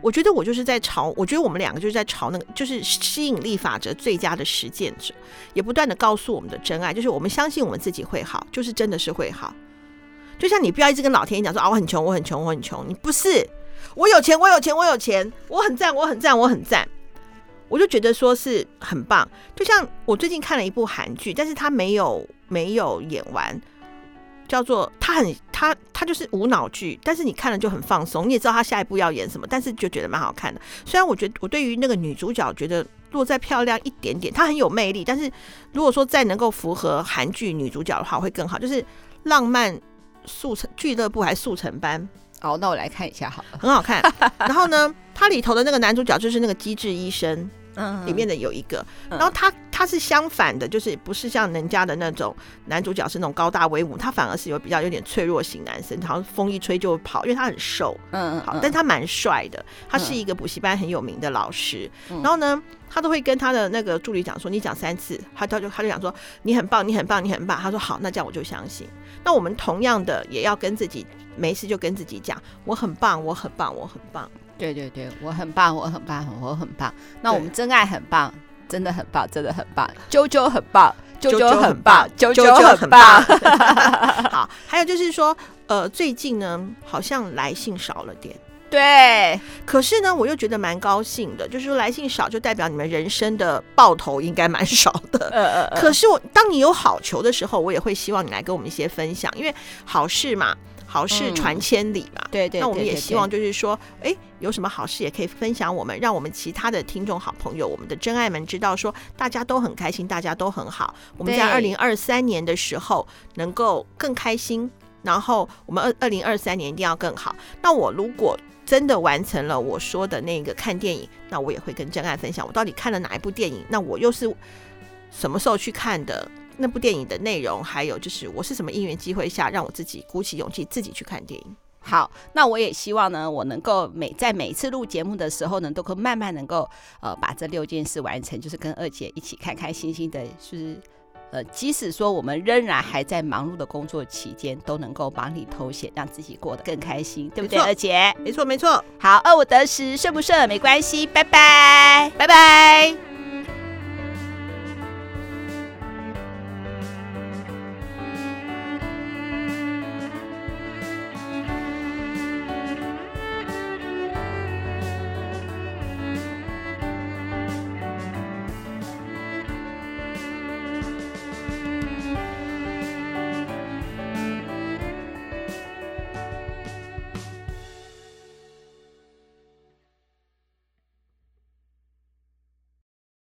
我觉得我就是在朝，我觉得我们两个就是在朝那个，就是吸引力法则最佳的实践者，也不断的告诉我们的真爱，就是我们相信我们自己会好，就是真的是会好。就像你不要一直跟老天爷讲说啊，我很穷，我很穷，我很穷。你不是，我有钱，我有钱，我有钱，我很赞，我很赞，我很赞。我就觉得说是很棒。就像我最近看了一部韩剧，但是他没有没有演完，叫做他很他他就是无脑剧，但是你看了就很放松，你也知道他下一步要演什么，但是就觉得蛮好看的。虽然我觉得我对于那个女主角觉得若再漂亮一点点，她很有魅力，但是如果说再能够符合韩剧女主角的话会更好，就是浪漫。速成俱乐部还是速成班？哦，那我来看一下好了，很好看。然后呢，它里头的那个男主角就是那个机智医生。嗯，里面的有一个，然后他他是相反的，就是不是像人家的那种男主角是那种高大威武，他反而是有比较有点脆弱型男生，然后风一吹就跑，因为他很瘦，嗯嗯，好，但他蛮帅的，他是一个补习班很有名的老师，然后呢，他都会跟他的那个助理讲说，你讲三次，他他就他就讲说你很棒，你很棒，你很棒，他说好，那这样我就相信。那我们同样的也要跟自己没事就跟自己讲，我很棒，我很棒，我很棒。对对对，我很棒，我很棒，我很棒。那我们真爱很棒，真的很棒，真的很棒。啾啾很棒，啾啾很棒，啾啾很棒。好，还有就是说，呃，最近呢，好像来信少了点。对，可是呢，我又觉得蛮高兴的，就是说来信少，就代表你们人生的爆头应该蛮少的。呃呃呃。可是我当你有好球的时候，我也会希望你来跟我们一些分享，因为好事嘛。好事传千里嘛，对对。那我们也希望就是说，哎，有什么好事也可以分享我们，让我们其他的听众好朋友，我们的真爱们知道说，大家都很开心，大家都很好。我们在二零二三年的时候能够更开心，然后我们二二零二三年一定要更好。那我如果真的完成了我说的那个看电影，那我也会跟真爱分享，我到底看了哪一部电影，那我又是什么时候去看的。那部电影的内容，还有就是我是什么因缘机会下让我自己鼓起勇气自己去看电影。好，那我也希望呢，我能够每在每次录节目的时候呢，都可以慢慢能够呃把这六件事完成，就是跟二姐一起开开心心的，就是呃即使说我们仍然还在忙碌的工作期间，都能够忙里偷闲，让自己过得更开心，对不对？二姐，没错没错。好，二五得十，顺不顺没关系，拜拜，拜拜。